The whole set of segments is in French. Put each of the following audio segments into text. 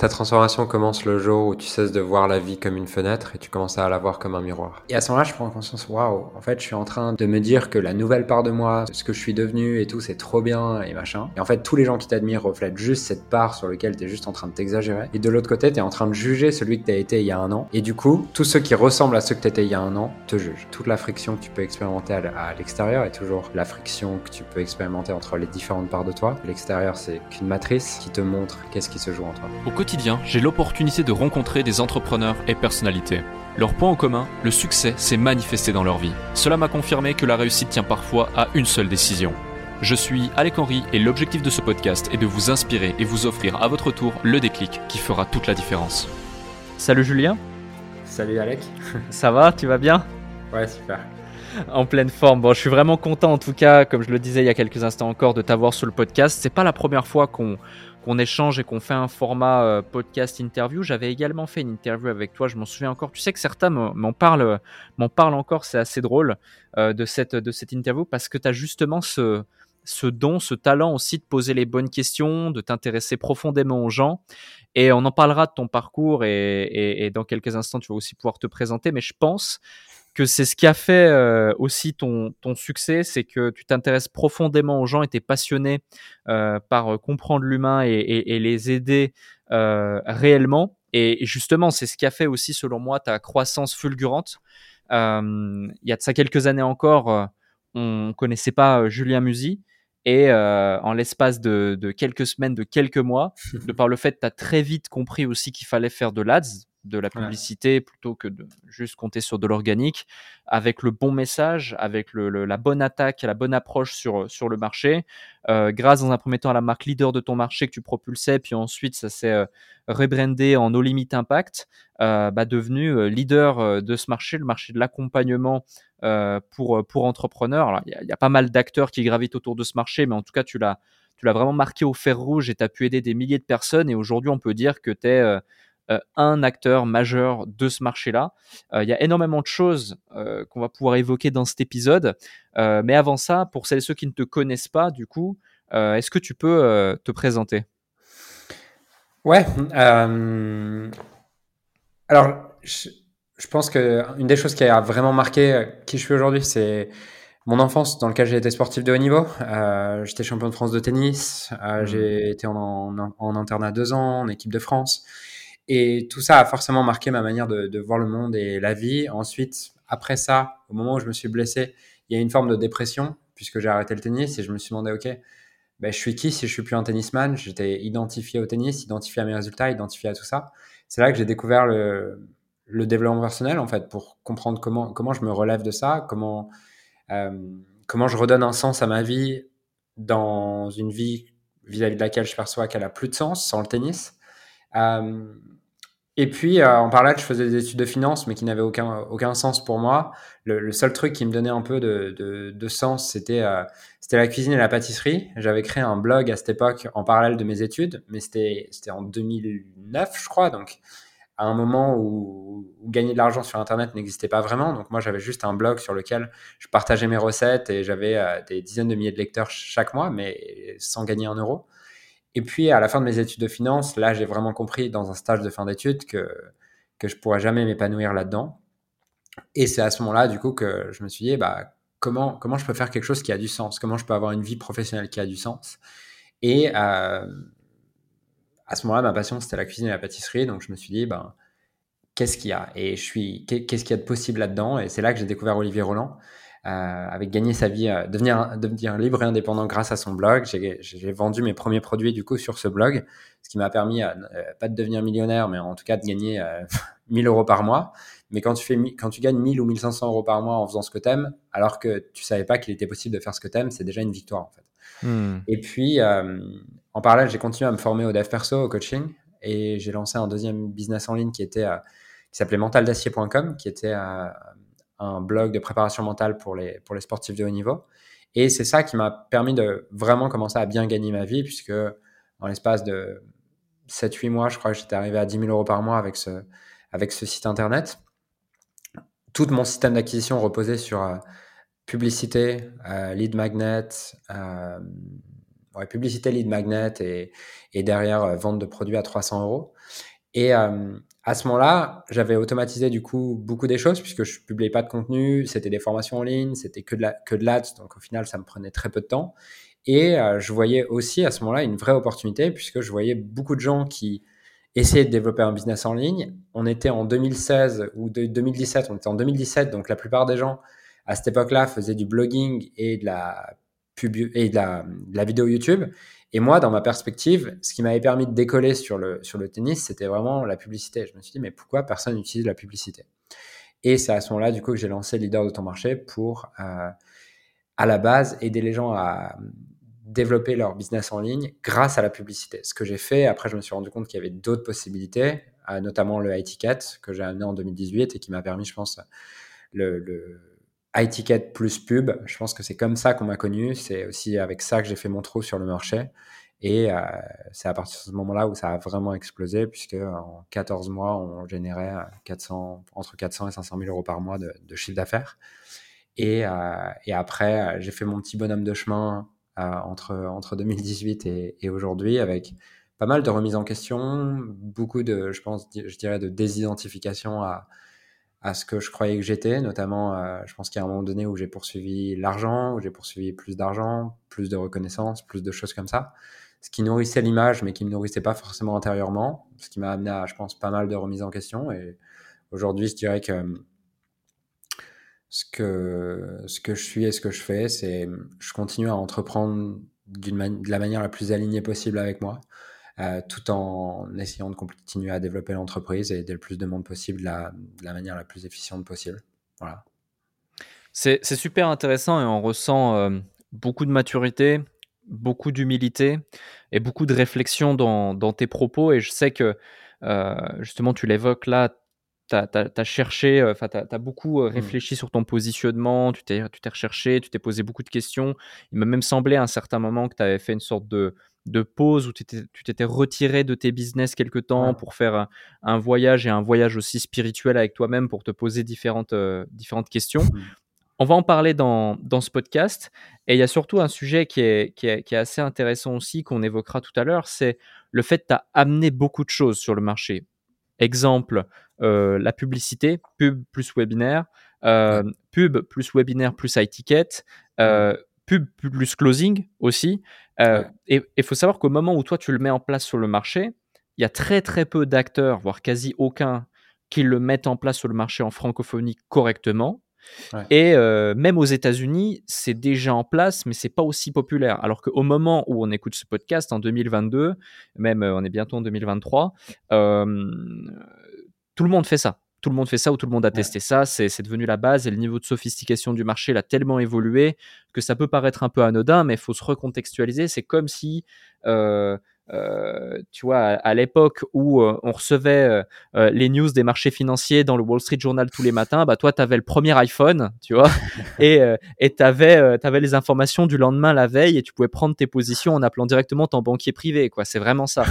Ta transformation commence le jour où tu cesses de voir la vie comme une fenêtre et tu commences à la voir comme un miroir. Et à ce moment-là, je prends conscience, waouh, en fait, je suis en train de me dire que la nouvelle part de moi, ce que je suis devenu et tout, c'est trop bien et machin. Et en fait, tous les gens qui t'admirent reflètent juste cette part sur laquelle tu es juste en train de t'exagérer. Et de l'autre côté, tu es en train de juger celui que tu as été il y a un an. Et du coup, tous ceux qui ressemblent à ceux que tu étais il y a un an te jugent. Toute la friction que tu peux expérimenter à l'extérieur est toujours la friction que tu peux expérimenter entre les différentes parts de toi. L'extérieur, c'est qu'une matrice qui te montre qu'est-ce qui se joue en toi. Quotidien, j'ai l'opportunité de rencontrer des entrepreneurs et personnalités. Leur point en commun, le succès s'est manifesté dans leur vie. Cela m'a confirmé que la réussite tient parfois à une seule décision. Je suis Alec Henry et l'objectif de ce podcast est de vous inspirer et vous offrir à votre tour le déclic qui fera toute la différence. Salut Julien. Salut Alec. Ça va, tu vas bien? Ouais, super. En pleine forme. Bon, je suis vraiment content en tout cas, comme je le disais il y a quelques instants encore, de t'avoir sur le podcast. C'est pas la première fois qu'on qu'on échange et qu'on fait un format euh, podcast interview. J'avais également fait une interview avec toi, je m'en souviens encore. Tu sais que certains m'en parlent, m'en parlent encore, c'est assez drôle euh, de, cette, de cette interview parce que tu as justement ce, ce don, ce talent aussi de poser les bonnes questions, de t'intéresser profondément aux gens. Et on en parlera de ton parcours et, et, dans quelques instants, tu vas aussi pouvoir te présenter. Mais je pense que c'est ce qui a fait euh, aussi ton, ton succès, c'est que tu t'intéresses profondément aux gens et tu es passionné euh, par euh, comprendre l'humain et, et, et, les aider euh, réellement. Et justement, c'est ce qui a fait aussi, selon moi, ta croissance fulgurante. Il y a de ça quelques années encore, on connaissait pas Julien Musi. Et en l'espace de, de, quelques semaines, de quelques mois, de par le fait que tu as très vite compris aussi qu'il fallait faire de l'ADS, de la publicité plutôt que de juste compter sur de l'organique, avec le bon message, avec le, la bonne attaque, la bonne approche sur, sur le marché, euh, grâce dans un premier temps à la marque leader de ton marché que tu propulsais, puis ensuite ça s'est euh, rebrandé en No Limit Impact, euh, bah, devenu euh, leader euh, de ce marché, le marché de l'accompagnement euh, pour, pour entrepreneurs. Il y, y, a pas mal d'acteurs qui gravitent autour de ce marché, mais en tout cas tu l'as tu l'as vraiment marqué au fer rouge et tu as pu aider des milliers de personnes. Et aujourd'hui, on peut dire que tu es euh, un acteur majeur de ce marché-là. Euh, il y a énormément de choses euh, qu'on va pouvoir évoquer dans cet épisode. mais avant ça, pour celles et ceux qui ne te connaissent pas, du coup, est-ce que tu peux te présenter? Ouais. Alors, je, je pense qu'une des choses qui a vraiment marqué qui je suis aujourd'hui, c'est mon enfance dans laquelle j'ai été sportif de haut niveau. Euh, J'étais champion de France de tennis. Euh, mmh. J'ai été en, en, en, internat deux ans, en équipe de France. Et tout ça a forcément marqué ma manière de, voir le monde et la vie. Ensuite, après ça, au moment où je me suis blessé, il y a une forme de dépression puisque j'ai arrêté le tennis et je me suis demandé, OK, ben, je suis qui si je suis plus un tennisman? J'étais identifié au tennis, identifié à mes résultats, identifié à tout ça. C'est là que j'ai découvert le, développement personnel, en fait, pour comprendre comment, comment je me relève de ça, comment, euh, comment je redonne un sens à ma vie dans une vie vis-à-vis -vis de laquelle je perçois qu'elle a plus de sens sans le tennis. Euh, et puis, euh, en parallèle, je faisais des études de finance, mais qui n'avaient aucun, aucun sens pour moi. Le, seul truc qui me donnait un peu de, de, sens, c'était euh, c'était la cuisine et la pâtisserie. J'avais créé un blog à cette époque en parallèle de mes études, mais c'était en 2009, je crois. Donc, à un moment où, où gagner de l'argent sur Internet n'existait pas vraiment. Donc, moi, j'avais juste un blog sur lequel je partageais mes recettes et j'avais euh, des dizaines de milliers de lecteurs chaque mois, mais sans gagner un euro. Et puis, à la fin de mes études de finance, là, j'ai vraiment compris dans un stage de fin d'études que, que je pourrais jamais m'épanouir là-dedans. Et c'est à ce moment-là, du coup, que je me suis dit, bah, comment, comment je peux faire quelque chose qui a du sens? Comment je peux avoir une vie professionnelle qui a du sens? Et euh, à ce moment-là, ma passion, c'était la cuisine et la pâtisserie. Donc, je me suis dit, ben, qu'est-ce qu'il y a? Et je suis, qu'est-ce qu'il y a de possible là-dedans? Et c'est là que j'ai découvert Olivier Roland. Euh, avec gagner sa vie, euh, devenir, devenir libre et indépendant grâce à son blog. J'ai vendu mes premiers produits du coup sur ce blog, ce qui m'a permis euh, pas de devenir millionnaire, mais en tout cas de gagner 1000 euros par mois. Mais quand tu fais, quand tu gagnes 1000 ou 1500 euros par mois en faisant ce que t'aimes, alors que tu savais pas qu'il était possible de faire ce que t'aimes, c'est déjà une victoire en fait. Hmm. Et puis, en parallèle, j'ai continué à me former au dev perso, au coaching, et j'ai lancé un deuxième business en ligne qui était qui s'appelait mentaldacier.com, qui était un blog de préparation mentale pour les, pour les sportifs de haut niveau. Et c'est ça qui m'a permis de vraiment commencer à bien gagner ma vie, puisque en l'espace de 7-8 mois, je crois que j'étais arrivé à 10 000 euros par mois avec ce, avec ce site internet. Tout mon système d'acquisition reposait sur euh, publicité, euh, lead magnet, euh, ouais, publicité lead magnet et, et derrière vente de produits à 300 euros. Et à ce moment-là, j'avais automatisé du coup beaucoup des choses puisque je publiais pas de contenu, c'était des formations en ligne, c'était que de la, que de l'ads, donc au final ça me prenait très peu de temps. Et je voyais aussi à ce moment-là une vraie opportunité puisque je voyais beaucoup de gens qui essayer de développer un business en ligne. On était en 2016 ou de 2017, on était en 2017, donc la plupart des gens à cette époque-là faisaient du blogging et de la pub et de la, vidéo YouTube. Et moi, dans ma perspective, ce qui m'avait permis de décoller sur le, sur le tennis, c'était vraiment la publicité. Je me suis dit, mais pourquoi personne n'utilise la publicité? Et c'est à ce moment-là, du coup, que j'ai lancé Leader de ton marché pour, euh, à la base, aider les gens à développer leur business en ligne grâce à la publicité. Ce que j'ai fait, après, je me suis rendu compte qu'il y avait d'autres possibilités, euh, notamment le high ticket que j'ai amené en 2018 et qui m'a permis, je pense, le, le high ticket plus pub. Je pense que c'est comme ça qu'on m'a connu. C'est aussi avec ça que j'ai fait mon trou sur le marché. Et euh, c'est à partir de ce moment-là où ça a vraiment explosé, puisque en 14 mois, on générait 400, entre 400 et 500 000 euros par mois de, chiffre d'affaires. Et, euh, et, après, j'ai fait mon petit bonhomme de chemin entre, entre 2018 et, et aujourd'hui avec pas mal de remises en question, beaucoup de, je pense, je dirais, de désidentification à, à ce que je croyais que j'étais, notamment, euh, je pense qu'il y a un moment donné où j'ai poursuivi l'argent, où j'ai poursuivi plus d'argent, plus de reconnaissance, plus de choses comme ça, ce qui nourrissait l'image, mais qui me nourrissait pas forcément intérieurement, ce qui m'a amené à, je pense, pas mal de remises en question. Et aujourd'hui, je dirais que ce que, ce que je suis et ce que je fais, c'est je continue à entreprendre de la manière la plus alignée possible avec moi, euh, tout en essayant de continuer à développer l'entreprise et aider le plus de monde possible de la, de la manière la plus efficiente possible. Voilà. C'est super intéressant et on ressent euh, beaucoup de maturité, beaucoup d'humilité et beaucoup de réflexion dans, dans, tes propos. Et je sais que euh, justement, tu l'évoques là, tu as, cherché, enfin, tu as, beaucoup mmh. réfléchi sur ton positionnement, tu t'es recherché, tu t'es posé beaucoup de questions. Il m'a même semblé à un certain moment que tu avais fait une sorte de, de pause où tu t'étais retiré de tes business quelque temps pour faire un, voyage et un voyage aussi spirituel avec toi-même pour te poser différentes, euh, différentes questions. Mmh. On va en parler dans, dans, ce podcast. Et il y a surtout un sujet qui est, qui est, qui est assez intéressant aussi, qu'on évoquera tout à l'heure, c'est le fait que tu as amené beaucoup de choses sur le marché. Exemple, euh, la publicité, pub plus webinaire, euh, pub plus webinaire plus high ticket, euh, pub plus closing aussi. Et il faut savoir qu'au moment où toi tu le mets en place sur le marché, il y a très très peu d'acteurs, voire quasi aucun, qui le mettent en place sur le marché en francophonie correctement. Et même aux États-Unis, c'est déjà en place, mais c'est pas aussi populaire. Alors qu'au moment où on écoute ce podcast, en 2022, même on est bientôt en 2023, tout le monde fait ça. Tout le monde fait ça ou tout le monde a testé ça. C'est devenu la base et le niveau de sophistication du marché l'a tellement évolué que ça peut paraître un peu anodin, mais il faut se recontextualiser. C'est comme si euh, tu vois, à, l'époque où euh, on recevait euh, les news des marchés financiers dans le Wall Street Journal tous les matins, bah toi, tu avais le premier iPhone, tu vois, et et tu avais, avais les informations du lendemain la veille et tu pouvais prendre tes positions en appelant directement ton banquier privé, quoi. C'est vraiment ça.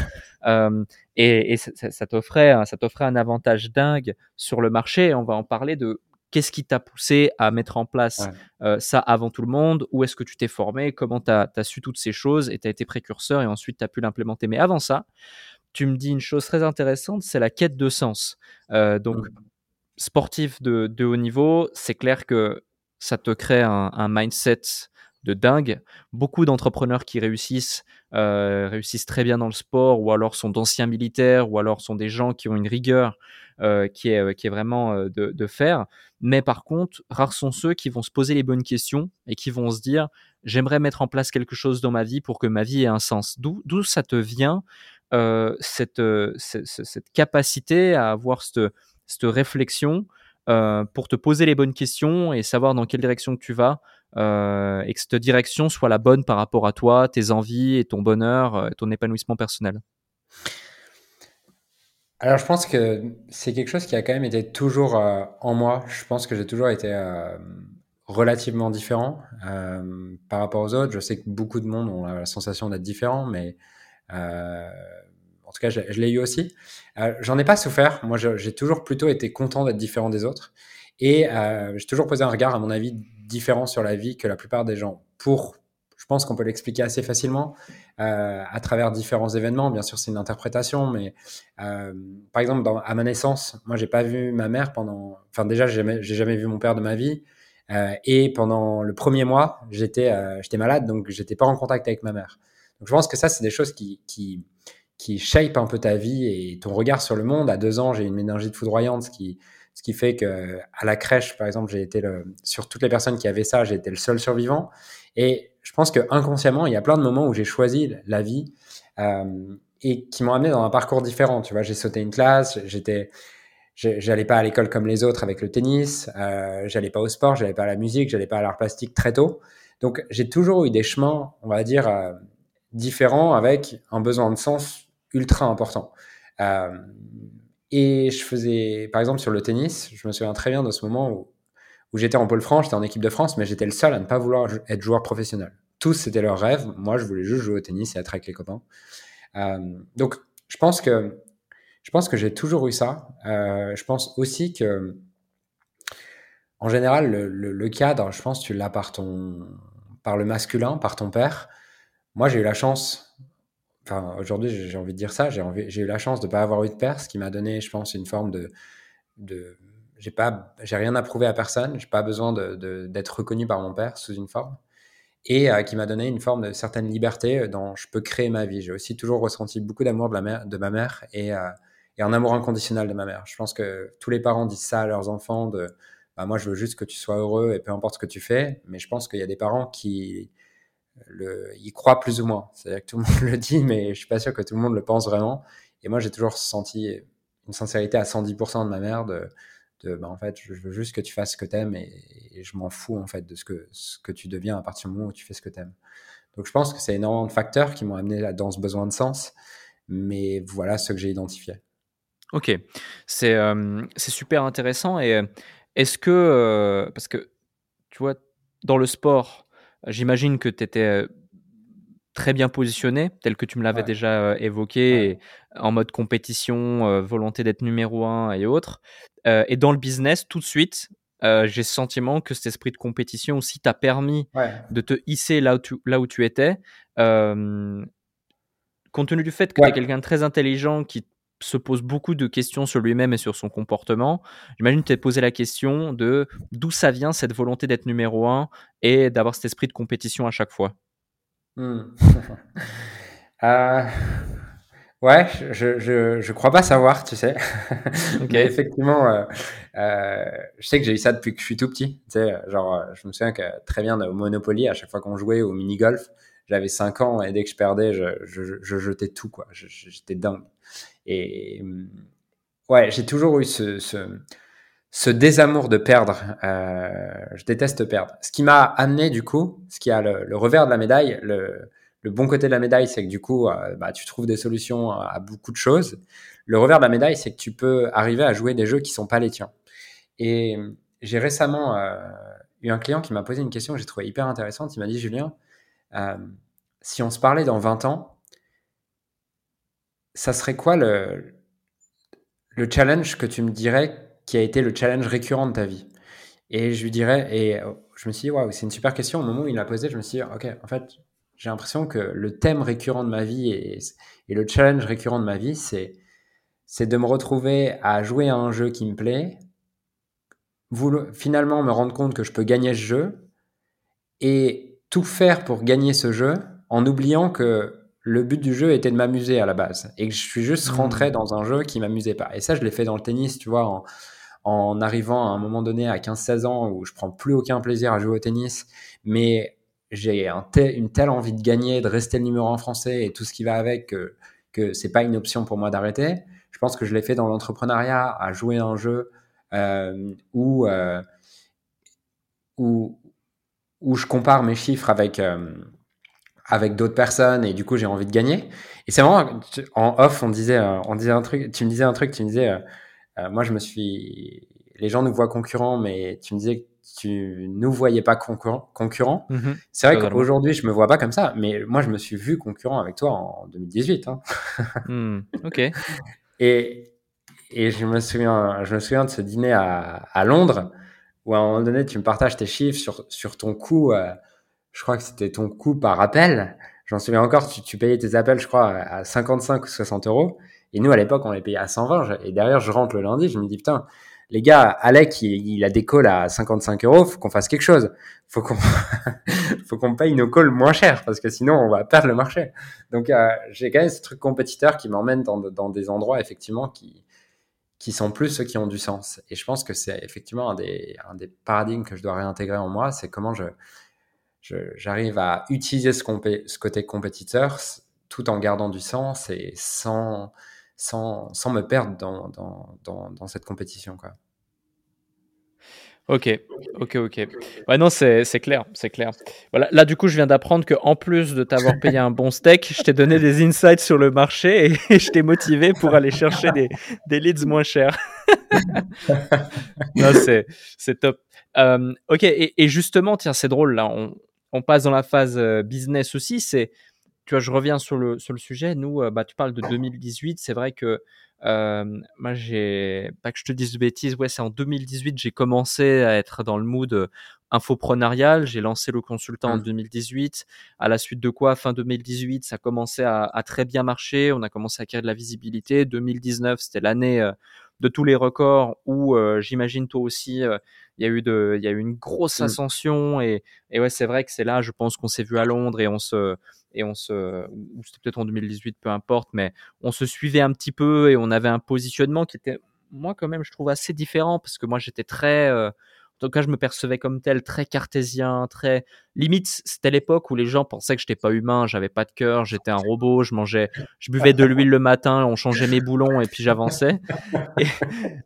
et, et ça, ça t'offrait ça t'offrait un avantage dingue sur le marché. On va en parler de Qu'est-ce qui t'a poussé à mettre en place euh, ça avant tout le monde? Où est-ce que tu t'es formé? Comment tu as, su toutes ces choses et tu as été précurseur et ensuite tu as pu l'implémenter? Mais avant ça, tu me dis une chose très intéressante, c'est la quête de sens. Euh, donc, sportif de, haut niveau, c'est clair que ça te crée un, mindset de dingue. Beaucoup d'entrepreneurs qui réussissent, euh, réussissent très bien dans le sport, ou alors sont d'anciens militaires, ou alors sont des gens qui ont une rigueur qui, est, qui est vraiment de, faire. Mais par contre, rares sont ceux qui vont se poser les bonnes questions et qui vont se dire j'aimerais mettre en place quelque chose dans ma vie pour que ma vie ait un sens. D'où ça te vient euh, cette, euh, cette, capacité à avoir cette, cette réflexion euh, pour te poser les bonnes questions et savoir dans quelle direction tu vas et que cette direction soit la bonne par rapport à toi, tes envies et ton bonheur, ton épanouissement personnel alors, je pense que c'est quelque chose qui a quand même été toujours euh, en moi. Je pense que j'ai toujours été euh, relativement différent euh, par rapport aux autres. Je sais que beaucoup de monde ont la sensation d'être différent, mais en tout cas, je, je l'ai eu aussi. J'en ai pas souffert. Moi, j'ai toujours plutôt été content d'être différent des autres. Et j'ai toujours posé un regard, à mon avis, différent sur la vie que la plupart des gens. Pour, je pense qu'on peut l'expliquer assez facilement euh, à travers différents événements. Bien sûr, c'est une interprétation, mais euh, par exemple, à ma naissance, moi, j'ai pas vu ma mère pendant. Enfin, déjà, j'ai jamais, jamais vu mon père de ma vie. Euh, et pendant le premier mois, j'étais j'étais malade, donc j'étais pas en contact avec ma mère. Donc, je pense que ça, c'est des choses qui, qui, qui shape un peu ta vie et ton regard sur le monde. À deux ans, j'ai une de foudroyante, qui, ce qui fait que à la crèche, par exemple, j'ai été le, sur toutes les personnes qui avaient ça, j'ai été le seul survivant. Et je pense que inconsciemment, il y a plein de moments où j'ai choisi la vie euh, et qui m'ont amené dans un parcours différent. Tu vois, j'ai sauté une classe, j'étais, j'allais pas à l'école comme les autres avec le tennis, euh, j'allais pas au sport, j'allais pas à la musique, j'allais pas à l'art plastique très tôt. Donc j'ai toujours eu des chemins, on va dire, euh, différents avec un besoin de sens ultra important. Euh, et je faisais, par exemple, sur le tennis, je me souviens très bien de ce moment où j'étais en pôle France, j'étais en équipe de France, mais j'étais le seul à ne pas vouloir être joueur professionnel. Tous, c'était leur rêve. Moi, je voulais juste jouer au tennis et être avec les copains. Euh, donc, je pense que je pense que j'ai toujours eu ça. Euh, je pense aussi que, en général, le, le, cadre, je pense, tu l'as par ton, par le masculin, par ton père. Moi, j'ai eu la chance. Aujourd'hui, j'ai envie de dire ça. J'ai eu la chance de ne pas avoir eu de père, ce qui m'a donné, je pense, une forme de, de j'ai pas, j'ai rien à prouver à personne. J'ai pas besoin d'être reconnu par mon père sous une forme et euh, qui m'a donné une forme de certaine liberté dont je peux créer ma vie. J'ai aussi toujours ressenti beaucoup d'amour de, la mère, de ma mère et, euh, un amour inconditionnel de ma mère. Je pense que tous les parents disent ça à leurs enfants de bah, moi je veux juste que tu sois heureux et peu importe ce que tu fais. Mais je pense qu'il y a des parents qui le, y croient plus ou moins. C'est-à-dire que tout le monde le dit, mais je suis pas sûr que tout le monde le pense vraiment. Et moi j'ai toujours senti une sincérité à 110% de ma mère de bah, en fait, je veux juste que tu fasses ce que tu aimes et, je m'en fous en fait de ce que, tu deviens à partir du moment où tu fais ce que tu aimes. Donc je pense que c'est énormément de facteurs qui m'ont amené dans ce besoin de sens, mais voilà ce que j'ai identifié. Ok, c'est euh, super intéressant. Et euh, est-ce que, euh, parce que tu vois, dans le sport, j'imagine que tu étais très bien positionné, tel que tu me l'avais déjà évoqué, en mode compétition, volonté d'être numéro un et autres. et dans le business, tout de suite, j'ai ce sentiment que cet esprit de compétition aussi t'a permis de te hisser là où tu, là où tu étais. compte tenu du fait que tu es quelqu'un de très intelligent qui se pose beaucoup de questions sur lui-même et sur son comportement. J'imagine que tu t'es posé la question de d'où ça vient cette volonté d'être numéro un et d'avoir cet esprit de compétition à chaque fois. Hmm. Euh, ouais, je, je, je, crois pas savoir, tu sais. Mais effectivement, euh, euh, je sais que j'ai eu ça depuis que je suis tout petit. Tu sais, genre, je me souviens que très bien au Monopoly, à chaque fois qu'on jouait au mini-golf, j'avais 5 ans et dès que je perdais, je, je jetais tout, quoi. J'étais dingue. Et ouais, j'ai toujours eu ce, désamour de perdre. Euh, je déteste perdre. Ce qui m'a amené du coup, ce qui a le, revers de la médaille, le, bon côté de la médaille, c'est que du coup, euh, bah, tu trouves des solutions à beaucoup de choses. Le revers de la médaille, c'est que tu peux arriver à jouer des jeux qui sont pas les tiens. Et j'ai récemment euh, eu un client qui m'a posé une question que j'ai trouvé hyper intéressante. Il m'a dit, Julien, si on se parlait dans 20 ans, ça serait quoi le, le challenge que tu me dirais qui a été le challenge récurrent de ta vie? Et je lui dirais, et euh, je me suis dit, waouh, c'est une super question. Au moment où il l'a posé, je me suis dit, ok, en fait, j'ai l'impression que le thème récurrent de ma vie et, et le challenge récurrent de ma vie, c'est c'est de me retrouver à jouer à un jeu qui me plaît, finalement me rendre compte que je peux gagner ce jeu et tout faire pour gagner ce jeu en oubliant que le but du jeu était de m'amuser à la base et que je suis juste rentré mmh. dans un jeu qui m'amusait pas. Et ça, je l'ai fait dans le tennis, tu vois, en, en arrivant à un moment donné à 15-16 ans où je prends plus aucun plaisir à jouer au tennis, mais j'ai un une telle envie de gagner, de rester le numéro en français et tout ce qui va avec que, que c'est pas une option pour moi d'arrêter. Je pense que je l'ai fait dans l'entrepreneuriat, à jouer un jeu euh, où, euh, où, où je compare mes chiffres avec, euh, avec d'autres personnes et du coup j'ai envie de gagner. Et c'est vraiment en off, on disait, euh, on disait un truc, tu me disais un truc, tu me disais euh, moi, je me suis. Les gens nous voient concurrents, mais tu me disais que tu nous voyais pas concurrents. Concurrent. Mhm. c'est vrai qu'aujourd'hui, je me vois pas comme ça, mais moi, je me suis vu concurrent avec toi en 2018. Hein. Hmm, ok. Et, et je me souviens, je me souviens de ce dîner à, à, Londres où à un moment donné, tu me partages tes chiffres sur, sur ton coût. Euh, je crois que c'était ton coût par appel. J'en souviens encore, tu, payais tes appels, je crois, à 55 ou 60 euros. Et nous, à l'époque, on les payait à 120. Et derrière, je rentre le lundi, je me dis, putain, les gars, Alec, il, a des calls à 55 euros, faut qu'on fasse quelque chose. Faut qu'on, faut qu'on paye nos calls moins cher parce que sinon on va perdre le marché. Donc, euh, j'ai quand même ce truc compétiteur qui m'emmène dans, des endroits effectivement qui, qui sont plus ceux qui ont du sens. Et je pense que c'est effectivement un des paradigmes que je dois réintégrer en moi, c'est comment je, j'arrive à utiliser ce, ce côté compétiteur tout en gardant du sens et sans, sans, sans me perdre dans, dans, dans, dans cette compétition. Quoi. Ok, ok, ok. Ouais, non, c'est clair, c'est clair. Voilà, là, du coup, je viens d'apprendre qu'en plus de t'avoir payé un bon steak, je t'ai donné des insights sur le marché et, je t'ai motivé pour aller chercher des, des leads moins chers. non, c'est top. Euh, ok, et, et, justement, tiens, c'est drôle, là, on, on, passe dans la phase euh, business aussi. C'est, tu vois, je reviens sur le, sur le sujet. Nous, euh, bah, tu parles de 2018. C'est vrai que euh, moi, j'ai pas que je te dise de bêtises. Ouais, c'est en 2018 j'ai commencé à être dans le mood infoprenarial. J'ai lancé le consultant en 2018. Mmh. À la suite de quoi, fin 2018, ça commençait à, à très bien marcher. On a commencé à acquérir de la visibilité. 2019, c'était l'année euh, de tous les records où j'imagine toi aussi, il y a eu de, il y a eu une grosse mmh. ascension et, et ouais, c'est vrai que c'est là, je pense qu'on s'est vu à Londres et on se, et on se, ou c'était peut-être en 2018, peu importe, mais on se suivait un petit peu et on avait un positionnement qui était, moi quand même, je trouve assez différent parce que moi j'étais très, euh, en tout cas, je me percevais comme tel, très cartésien, très limite. C'était l'époque où les gens pensaient que j'étais pas humain, j'avais pas de cœur, j'étais un robot, je mangeais, je buvais de l'huile le matin, on changeait mes boulons et puis j'avançais. Et,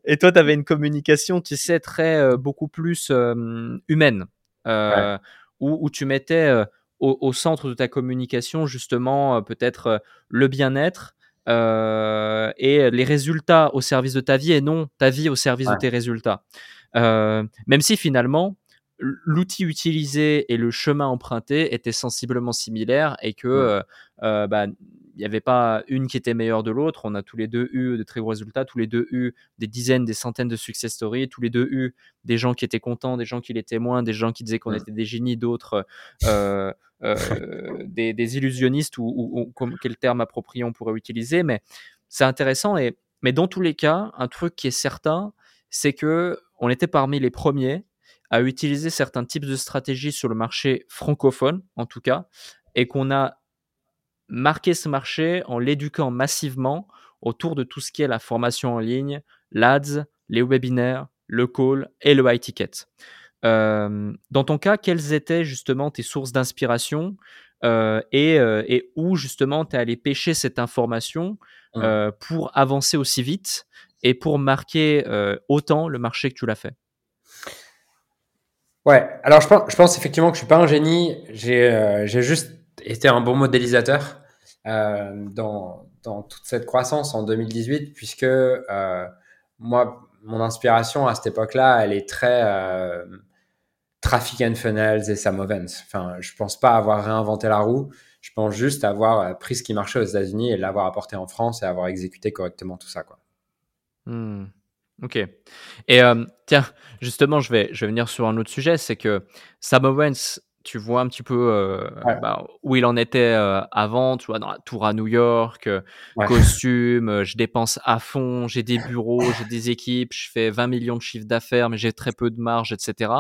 et, toi, tu avais une communication, tu sais, très euh, beaucoup plus euh, humaine, euh, où, où, tu mettais au, centre de ta communication justement euh, peut-être euh, le bien-être euh, et les résultats au service de ta vie et non ta vie au service de tes résultats. Même si finalement l'outil utilisé et le chemin emprunté étaient sensiblement similaires et que bah, il n'y avait pas une qui était meilleure de l'autre. On a tous les deux eu de très gros résultats, tous les deux eu des dizaines, des centaines de success stories, tous les deux eu des gens qui étaient contents, des gens qui l'étaient moins, des gens qui disaient qu'on était des génies, d'autres euh, euh, des, illusionnistes ou, quel terme approprié on pourrait utiliser. Mais c'est intéressant. Et, mais dans tous les cas, un truc qui est certain, c'est que on était parmi les premiers à utiliser certains types de stratégies sur le marché francophone, en tout cas, et qu'on a marquer ce marché en l'éduquant massivement autour de tout ce qui est la formation en ligne, l'ADS, les webinaires, le call et le high ticket. Euh, dans ton cas, quelles étaient justement tes sources d'inspiration euh, et, euh, et, où justement tu es allé pêcher cette information mmh. pour avancer aussi vite et pour marquer autant le marché que tu l'as fait Ouais, alors je pense, effectivement que je suis pas un génie, j'ai juste été un bon modélisateur. Euh, dans, toute cette croissance en 2018, puisque euh, moi, mon inspiration à cette époque-là, elle est très euh, traffic and funnels et Sam Ovens. Enfin, je pense pas avoir réinventé la roue. Je pense juste avoir pris ce qui marchait aux États-Unis et l'avoir apporté en France et avoir exécuté correctement tout ça, quoi. Hmm. Ok. Et tiens, justement, je vais, je vais venir sur un autre sujet, c'est que Sam Owens, tu vois un petit peu euh, bah, où il en était euh, avant, tu vois, dans la tour à New York, euh, costume, je dépense à fond, j'ai des bureaux, j'ai des équipes, je fais 20 millions de chiffres d'affaires, mais j'ai très peu de marge, etc.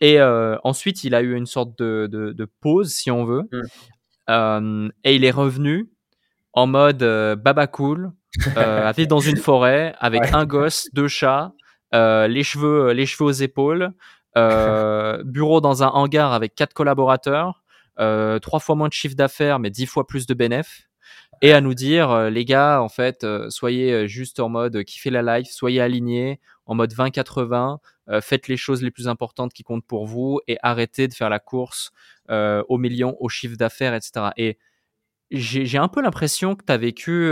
Et ensuite, il a eu une sorte de, de, de pause, si on veut, mmh. et il est revenu en mode baba cool, à vivre dans une forêt avec un gosse, deux chats, les cheveux, les cheveux aux épaules. Euh, bureau dans un hangar avec quatre collaborateurs, euh, trois fois moins de chiffre d'affaires, mais dix fois plus de bénéfices. Et à nous dire, euh, les gars, en fait, soyez juste en mode kiffez la life, soyez alignés, en mode 20-80, faites les choses les plus importantes qui comptent pour vous et arrêtez de faire la course aux millions, au chiffre d'affaires, etc. Et j'ai un peu l'impression que tu as vécu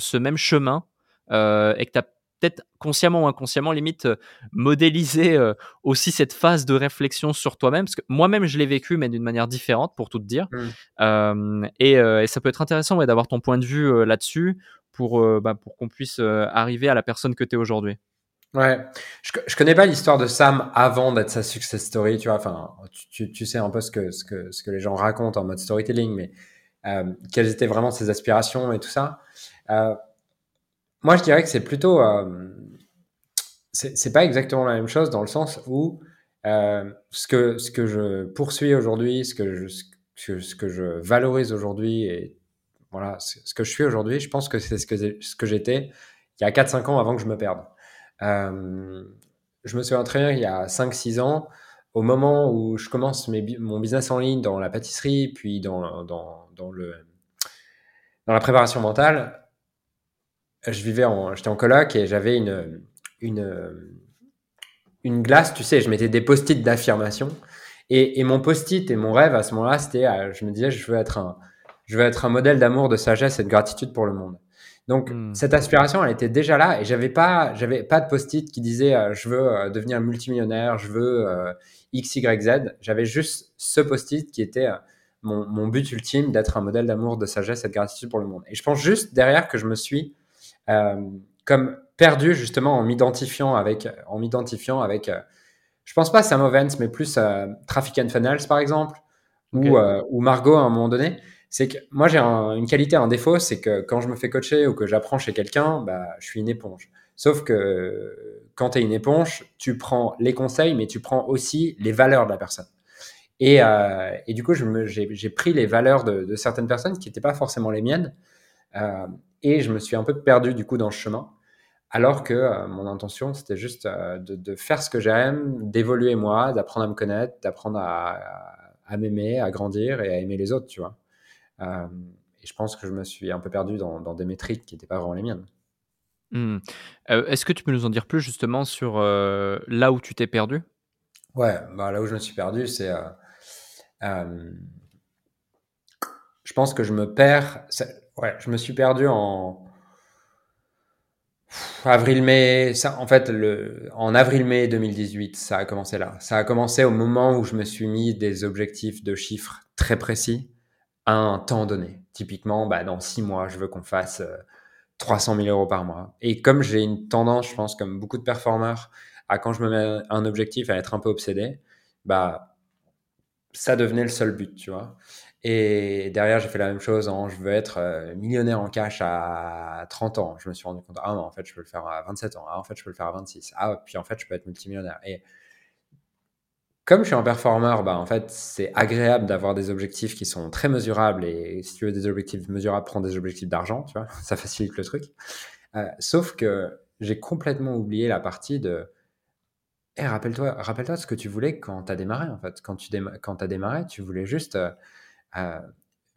ce même chemin et que tu as peut-être consciemment ou inconsciemment, limite, euh, modéliser euh, aussi cette phase de réflexion sur toi-même. Parce que moi-même, je l'ai vécu, mais d'une manière différente, pour tout te dire. Mmh. Euh, et, ça peut être intéressant d'avoir ton point de vue là-dessus pour, bah, pour qu'on puisse arriver à la personne que tu es aujourd'hui. Ouais, je, je connais pas l'histoire de Sam avant d'être sa success story, tu vois. Enfin, tu, tu, sais un peu ce que, ce, que, ce que les gens racontent en mode storytelling, mais euh, quelles étaient vraiment ses aspirations et tout ça. Euh, moi, je dirais que c'est plutôt. Euh, c'est pas exactement la même chose dans le sens où euh, ce, que, ce que je poursuis aujourd'hui, ce que je, ce que je valorise aujourd'hui et voilà, ce que je suis aujourd'hui, je pense que c'est ce que, ce que j'étais il y a 4-5 ans avant que je me perde. Euh, je me souviens très bien, il y a 5-6 ans, au moment où je commence mon business en ligne dans la pâtisserie, puis dans, dans, le, dans la préparation mentale, je vivais en, j'étais en coloc et j'avais une, une, une glace, tu sais, je mettais des post-it d'affirmation. Et, et, mon post-it et mon rêve à ce moment-là, c'était, euh, je me disais, je veux être un, je veux être un modèle d'amour, de sagesse et de gratitude pour le monde. Donc hmm. cette aspiration, elle était déjà là et j'avais pas, j'avais pas de post-it qui disait euh, je veux euh, devenir multimillionnaire, je veux euh, x y z. J'avais juste ce post-it qui était mon, mon, but ultime d'être un modèle d'amour, de sagesse et de gratitude pour le monde. Et je pense juste derrière que je me suis comme perdu justement en m'identifiant avec, en m'identifiant avec, je pense pas Sam Ovens, mais plus Traffic and Funnels par exemple, ou, ou Margot à un moment donné c'est que moi j'ai une qualité, un défaut, c'est que quand je me fais coacher ou que j'apprends chez quelqu'un, bah, je suis une éponge. Sauf que quand tu es une éponge, tu prends les conseils, mais tu prends aussi les valeurs de la personne. Et, euh, et du coup, j'ai pris les valeurs de, de certaines personnes qui n'étaient pas forcément les miennes, euh, et je me suis un peu perdu du coup dans ce chemin. Alors que euh, mon intention, c'était juste de, de, faire ce que j'aime, d'évoluer moi, d'apprendre à me connaître, d'apprendre à, m'aimer, à grandir et à aimer les autres, tu vois. Et je pense que je me suis un peu perdu dans, des métriques qui n'étaient pas vraiment les miennes. Mmh. Est-ce que tu peux nous en dire plus justement sur là où tu t'es perdu? Ouais, bah, là où je me suis perdu, c'est. Je pense que je me perds. Ouais, je me suis perdu en. Avril-mai, en fait, le, en avril-mai 2018, ça a commencé là. Ça a commencé au moment où je me suis mis des objectifs de chiffres très précis un temps donné. Typiquement, bah, dans six mois, je veux qu'on fasse 300 euh, 000 euros par mois. Et comme j'ai une tendance, je pense, comme beaucoup de performeurs, à quand je me mets un objectif à être un peu obsédé, bah, ça devenait le seul but, tu vois. Et derrière, j'ai fait la même chose en je veux être euh, millionnaire en cash à 30 ans. Je me suis rendu compte, ah non, en fait, je peux le faire à 27 ans. Ah, en fait, je peux le faire à 26. Ah, puis en fait, je peux être multimillionnaire. Et comme je suis un performeur, bah, en fait, c'est agréable d'avoir des objectifs qui sont très mesurables. Et si tu veux des objectifs mesurables, prends des objectifs d'argent, tu vois, ça facilite le truc. Euh, sauf que j'ai complètement oublié la partie de. Eh, rappelle-toi, rappelle-toi ce que tu voulais quand tu as démarré, en fait. Quand tu quand as démarré, tu voulais juste euh, euh,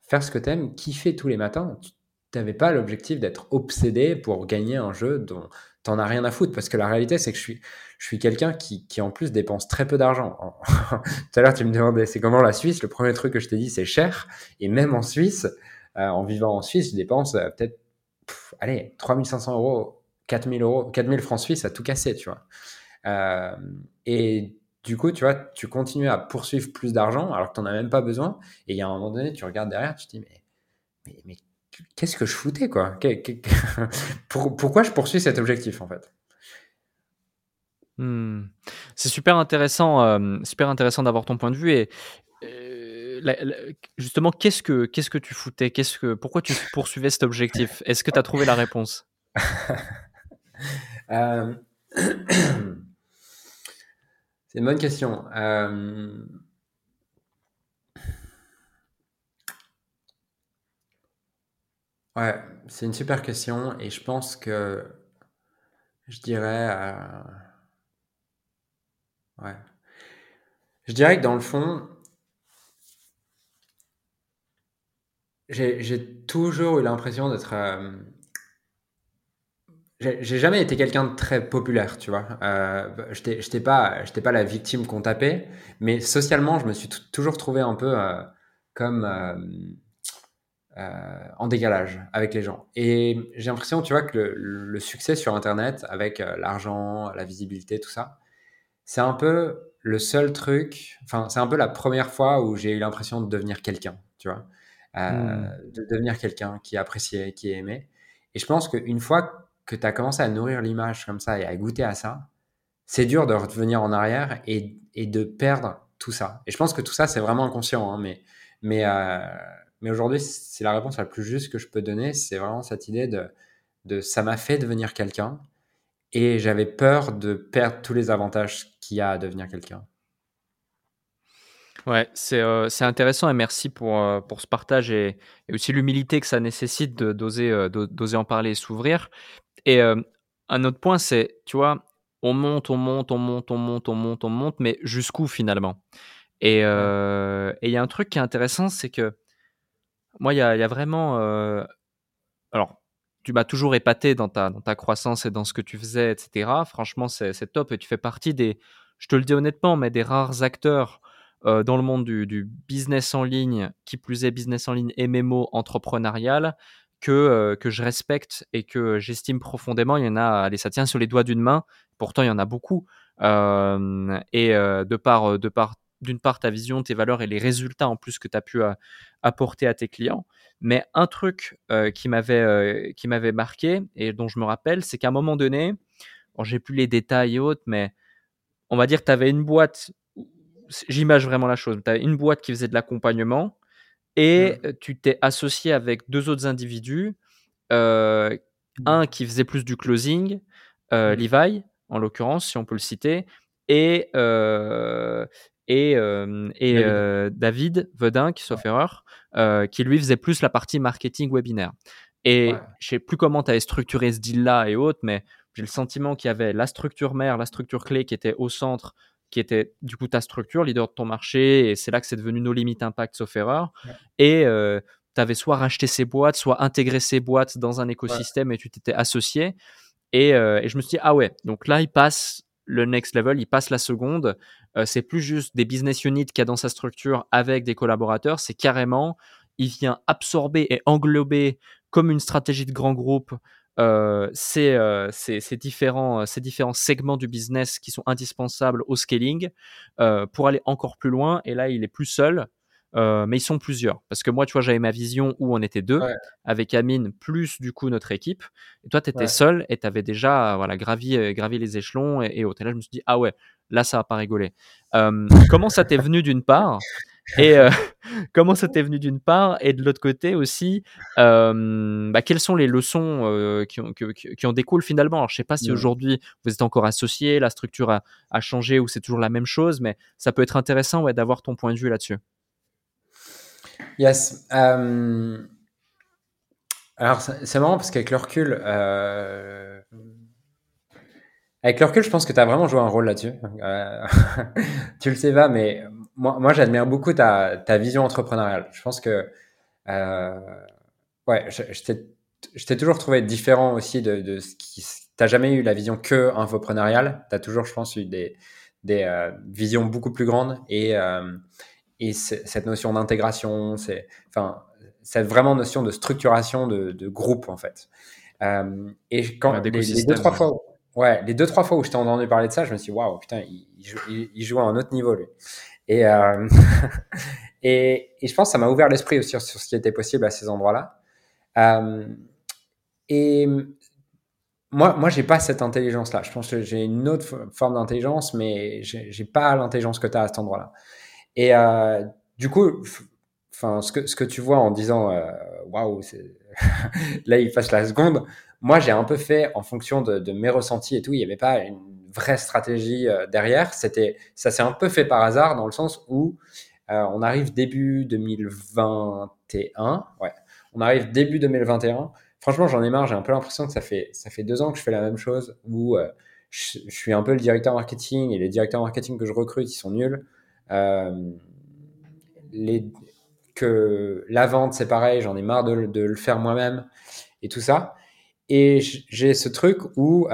faire ce que tu aimes, kiffer tous les matins. Tu n'avais pas l'objectif d'être obsédé pour gagner un jeu dont t'en as rien à foutre. Parce que la réalité, c'est que je suis je suis quelqu'un qui, qui, en plus dépense très peu d'argent. Tout à l'heure, tu me demandais c'est comment la Suisse? Le premier truc que je t'ai dit, c'est cher. Et même en Suisse, euh, en vivant en Suisse, je dépense euh, peut-être, allez, 3500 euros, 4000 euros, 4000 francs suisses à tout casser, tu vois. Euh, et du coup, tu vois, tu continues à poursuivre plus d'argent alors que tu n'en as même pas besoin. Et il y a un moment donné, tu regardes derrière, tu te dis, mais, mais, mais qu'est-ce que je foutais, quoi? Pourquoi je poursuis cet objectif, en fait? Mmh. C'est super intéressant, euh, super intéressant d'avoir ton point de vue et justement, qu'est-ce que qu'est-ce que tu foutais? Qu'est-ce que pourquoi tu poursuivais cet objectif? Est-ce que tu as trouvé la réponse? Euh, c'est une bonne question. Euh, ouais, c'est une super question et je pense que je dirais, Ouais. Je dirais que dans le fond, j'ai toujours eu l'impression d'être. Euh, j'ai jamais été quelqu'un de très populaire, tu vois. Euh, J'étais pas, pas la victime qu'on tapait, mais socialement, je me suis toujours trouvé un peu euh, comme euh, euh, en décalage avec les gens. Et j'ai l'impression, tu vois, que le, le, succès sur Internet, avec l'argent, la visibilité, tout ça, c'est un peu le seul truc, enfin, c'est un peu la première fois où j'ai eu l'impression de devenir quelqu'un, tu vois, hmm. de devenir quelqu'un qui est apprécié, qui est aimé. Et je pense qu'une fois que tu as commencé à nourrir l'image comme ça et à goûter à ça, c'est dur de revenir en arrière et, de perdre tout ça. Et je pense que tout ça, c'est vraiment inconscient. Hein, mais mais, euh, mais aujourd'hui, c'est la réponse la plus juste que je peux donner. C'est vraiment cette idée de, de ça m'a fait devenir quelqu'un et j'avais peur de perdre tous les avantages qu'il y a à devenir quelqu'un. Ouais, c'est euh, intéressant et merci pour, euh, pour ce partage et, et aussi l'humilité que ça nécessite d'oser euh, d'oser en parler et s'ouvrir. Et un autre point, c'est, tu vois, on monte, on monte, on monte, on monte, on monte, on monte, mais jusqu'où finalement? Et il y a un truc qui est intéressant, c'est que moi, il y a, y a, vraiment... alors, tu m'as toujours épaté dans ta, dans ta croissance et dans ce que tu faisais, etc. Franchement, c'est top et tu fais partie des, je te le dis honnêtement, mais des rares acteurs euh, dans le monde du, business en ligne, qui plus est business en ligne MMO entrepreneurial, que, euh, que je respecte et que j'estime profondément. Il y en a, allez, ça tient sur les doigts d'une main. Pourtant, il y en a beaucoup. Euh, et de par, de par d'une part ta vision, tes valeurs et les résultats en plus que tu as pu apporter à tes clients. Mais un truc qui m'avait qui m'avait marqué et dont je me rappelle, c'est qu'à un moment donné, bon, j'ai plus les détails et autres, mais on va dire que tu avais une boîte, j'image vraiment la chose, tu avais une boîte qui faisait de l'accompagnement et mmh. tu t'es associé avec deux autres individus, mmh. un qui faisait plus du closing, mmh. Levi en l'occurrence, si on peut le citer, et, euh, et, euh, et David. Euh, Vedin, qui sauf erreur, euh, qui lui faisait plus la partie marketing webinaire. Et ouais. je sais plus comment tu avais structuré ce deal-là et autres, mais j'ai le sentiment qu'il y avait la structure mère, la structure clé qui était au centre, qui était du coup ta structure, leader de ton marché, et c'est là que c'est devenu nos limites impact sauf erreur. Ouais. Et euh, tu avais soit racheté ces boîtes, soit intégré ces boîtes dans un écosystème ouais. et tu t'étais associé. Et, euh, et, je me suis dit, ah ouais, donc là, il passe le next level, il passe la seconde. Euh, c'est plus juste des business units qu'il y a dans sa structure avec des collaborateurs, c'est carrément, il vient absorber et englober comme une stratégie de grand groupe euh, ces, euh, ces, ces, différents, ces différents segments du business qui sont indispensables au scaling euh, pour aller encore plus loin. Et là, il est plus seul. Mais ils sont plusieurs. Parce que moi, tu vois, j'avais ma vision où on était deux, ouais. avec Amine plus du coup notre équipe. Et toi, tu étais ouais. seul et tu avais déjà voilà, gravi, gravi les échelons et, et, autres. Et là, je me suis dit, ah ouais, là, ça va pas rigoler. Comment ça t'est venu d'une part et euh, comment ça t'est venu d'une part et de l'autre côté aussi euh, bah, quelles sont les leçons euh, qui, ont, qui, qui, en découlent finalement? Alors je sais pas si mmh. aujourd'hui vous êtes encore associé la structure a, a changé ou c'est toujours la même chose mais ça peut être intéressant ouais, d'avoir ton point de vue là-dessus Yes. Alors, c'est marrant parce qu'avec le recul, euh... avec le recul, je pense que tu as vraiment joué un rôle là-dessus. Euh... tu le sais pas, mais moi, moi j'admire beaucoup ta, ta, vision entrepreneuriale. Je pense que, euh... ouais, je, je t'ai toujours trouvé différent aussi de, de ce qui. T'as jamais eu la vision que infoprenariale. Tu as toujours, je pense, eu des, des euh, visions beaucoup plus grandes et euh, et cette notion d'intégration, c'est enfin cette vraiment notion de structuration de, de groupe en fait. Et quand les, les, deux trois fois, ouais, les deux trois fois où je t'ai entendu parler de ça, je me suis dit waouh putain, il, il, à un autre niveau lui. Et euh, et, et, je pense que ça m'a ouvert l'esprit aussi sur, ce qui était possible à ces endroits-là. Euh, et moi, moi, j'ai pas cette intelligence-là. Je pense que j'ai une autre forme d'intelligence, mais j'ai pas l'intelligence que tu as à cet endroit-là. Et euh, du coup, ce que, ce que tu vois en disant waouh, là il passe la seconde. Moi, j'ai un peu fait en fonction de, de, mes ressentis et tout. Il n'y avait pas une vraie stratégie euh, derrière. C'était, ça s'est un peu fait par hasard dans le sens où euh, on arrive début 2021. Ouais, on arrive début 2021. Franchement, j'en ai marre. J'ai un peu l'impression que ça fait ça fait deux ans que je fais la même chose où euh, je, suis un peu le directeur marketing et les directeurs marketing que je recrute, ils sont nuls. Les, que la vente, c'est pareil, j'en ai marre de, le faire moi-même et tout ça. Et j'ai ce truc où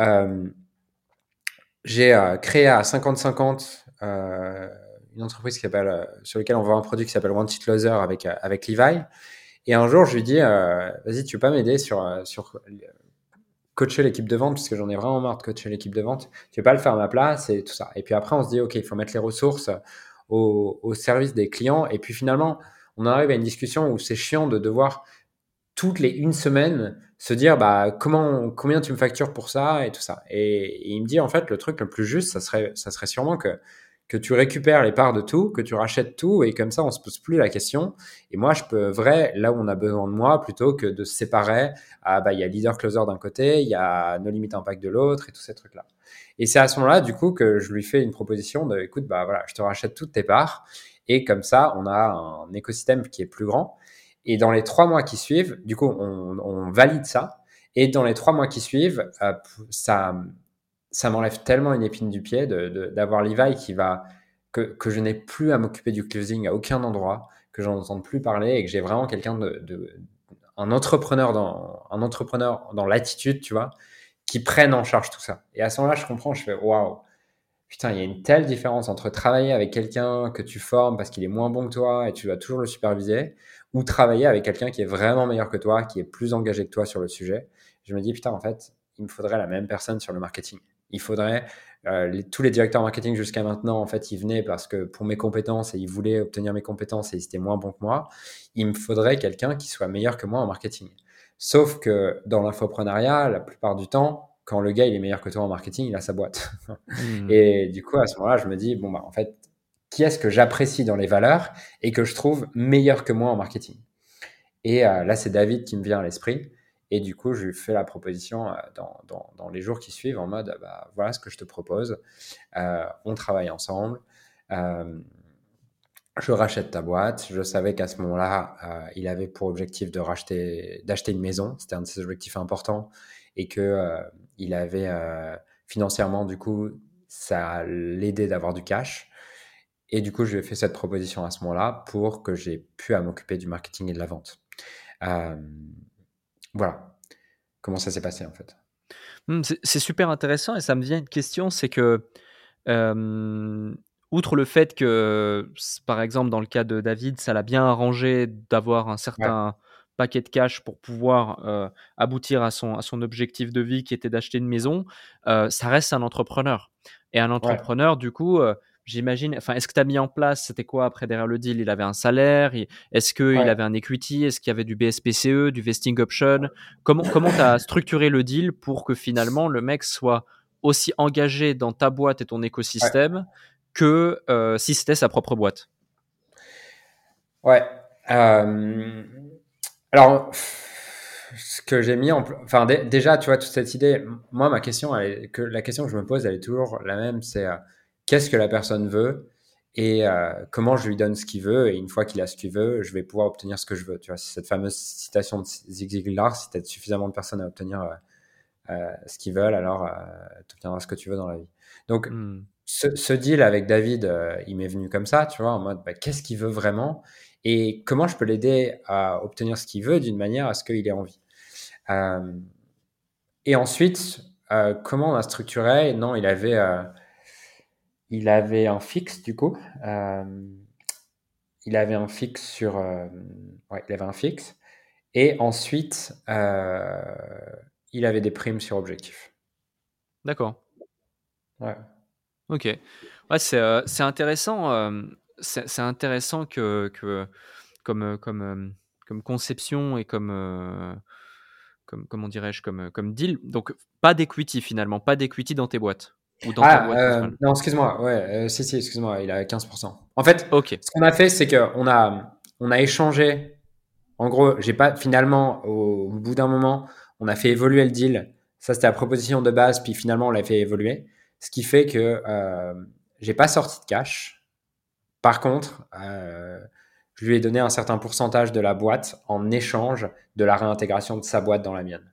j'ai euh, créé à 50-50 euh, une entreprise qui s'appelle, euh, sur laquelle on vend un produit qui s'appelle One Sheet Loser avec, avec Levi. Et un jour, je lui dis, vas-y, tu peux pas m'aider sur, sur coacher l'équipe de vente, parce que j'en ai vraiment marre de coacher l'équipe de vente. Tu veux pas le faire à ma place? Et tout ça. Et puis après, on se dit, OK, il faut mettre les ressources au, au, service des clients. Et puis finalement, on arrive à une discussion où c'est chiant de devoir toutes les une semaine se dire bah comment combien tu me factures pour ça et tout ça. Et, il me dit en fait le truc le plus juste, ça serait ça serait sûrement que que tu récupères les parts de tout, que tu rachètes tout et comme ça on se pose plus la question. Et moi je peux vrai là où on a besoin de moi plutôt que de se séparer. Ah bah il y a leader closer d'un côté, il y a no limit impact de l'autre et tous ces trucs là. Et c'est à ce moment-là du coup que je lui fais une proposition de écoute bah voilà je te rachète toutes tes parts et comme ça on a un écosystème qui est plus grand. Et dans les trois mois qui suivent, du coup, on, valide ça. Et dans les trois mois qui suivent, euh, ça, ça m'enlève tellement une épine du pied d'avoir de, Levi qui va que, que je n'ai plus à m'occuper du closing à aucun endroit, que j'en entende plus parler et que j'ai vraiment quelqu'un de, de, un entrepreneur dans un entrepreneur dans l'attitude, tu vois, qui prenne en charge tout ça. Et à ce moment-là, je comprends, je fais waouh, putain, il y a une telle différence entre travailler avec quelqu'un que tu formes parce qu'il est moins bon que toi et tu dois toujours le superviser, ou travailler avec quelqu'un qui est vraiment meilleur que toi, qui est plus engagé que toi sur le sujet. Je me dis, putain, en fait, il me faudrait la même personne sur le marketing. Il faudrait euh, tous les directeurs marketing jusqu'à maintenant, en fait, ils venaient parce que pour mes compétences et ils voulaient obtenir mes compétences et ils étaient moins bons que moi. Il me faudrait quelqu'un qui soit meilleur que moi en marketing. Sauf que dans l'infoprenariat, la plupart du temps, quand le gars il est meilleur que toi en marketing, il a sa boîte. Hmm. Et du coup, à ce moment-là, je me dis, bon, bah, en fait, qui est-ce que j'apprécie dans les valeurs et que je trouve meilleur que moi en marketing Et euh, là, c'est David qui me vient à l'esprit. Et du coup, je lui fais la proposition euh, dans, dans, les jours qui suivent en mode, bah, voilà ce que je te propose. Euh, on travaille ensemble. je rachète ta boîte. Je savais qu'à ce moment-là, il avait pour objectif de racheter, d'acheter une maison. C'était un de ses objectifs importants et que il avait financièrement, du coup, ça l'aidait d'avoir du cash. Et du coup, je lui ai fait cette proposition à ce moment-là pour que j'ai pu à m'occuper du marketing et de la vente. voilà comment ça s'est passé en fait? Mmh, c'est super intéressant et ça me vient une question, c'est que outre le fait que, par exemple, dans le cas de David, ça l'a bien arrangé d'avoir un certain paquet de cash pour pouvoir euh, aboutir à son, à son objectif de vie qui était d'acheter une maison, euh, ça reste un entrepreneur. Et un entrepreneur, du coup, euh, j'imagine, enfin, est-ce que tu as mis en place, c'était quoi après derrière le deal? Il avait un salaire Est-ce qu'il avait un equity? Est-ce qu'il y avait du BSPCE, du vesting option? Comment comment tu as structuré le deal pour que finalement le mec soit aussi engagé dans ta boîte et ton écosystème que si c'était sa propre boîte? Ouais. Alors, ce que j'ai mis en enfin déjà, tu vois, toute cette idée, moi, ma question, que la question que je me pose, elle est toujours la même, c'est euh, qu'est-ce que la personne veut et euh, comment je lui donne ce qu'il veut et une fois qu'il a ce qu'il veut, je vais pouvoir obtenir ce que je veux. Tu vois, c'est cette fameuse citation de Zig Ziglar, si tu as suffisamment de personnes à obtenir euh, ce qu'ils veulent, alors tu obtiendras ce que tu veux dans la vie. Donc, hmm. ce, deal avec David, il m'est venu comme ça, tu vois, en mode, bah, qu'est-ce qu'il veut vraiment et comment je peux l'aider à obtenir ce qu'il veut d'une manière à ce qu'il ait envie. Euh, et ensuite, euh, comment on a structuré? Non, il avait, euh, il avait un fixe du coup. il avait un fixe sur, ouais, il avait un fixe. Et ensuite, il avait des primes sur objectif. D'accord. Ouais. Ok. Ouais, c'est intéressant c'est intéressant que, que comme, euh, comme, euh, comme conception et comme, euh, comme comment dirais-je, comme, comme deal. Donc, pas d'equity finalement, pas d'equity dans tes boîtes. Ou dans ah, boîte non, excuse-moi, ouais, si, si, excuse-moi, il a 15%. En fait, ce qu'on a fait, c'est qu'on a, on a échangé. En gros, j'ai pas, finalement, au, bout d'un moment, on a fait évoluer le deal. Ça, c'était la proposition de base, puis finalement, on l'a fait évoluer. Ce qui fait que euh, j'ai pas sorti de cash. Par contre, euh, je lui ai donné un certain pourcentage de la boîte en échange de la réintégration de sa boîte dans la mienne.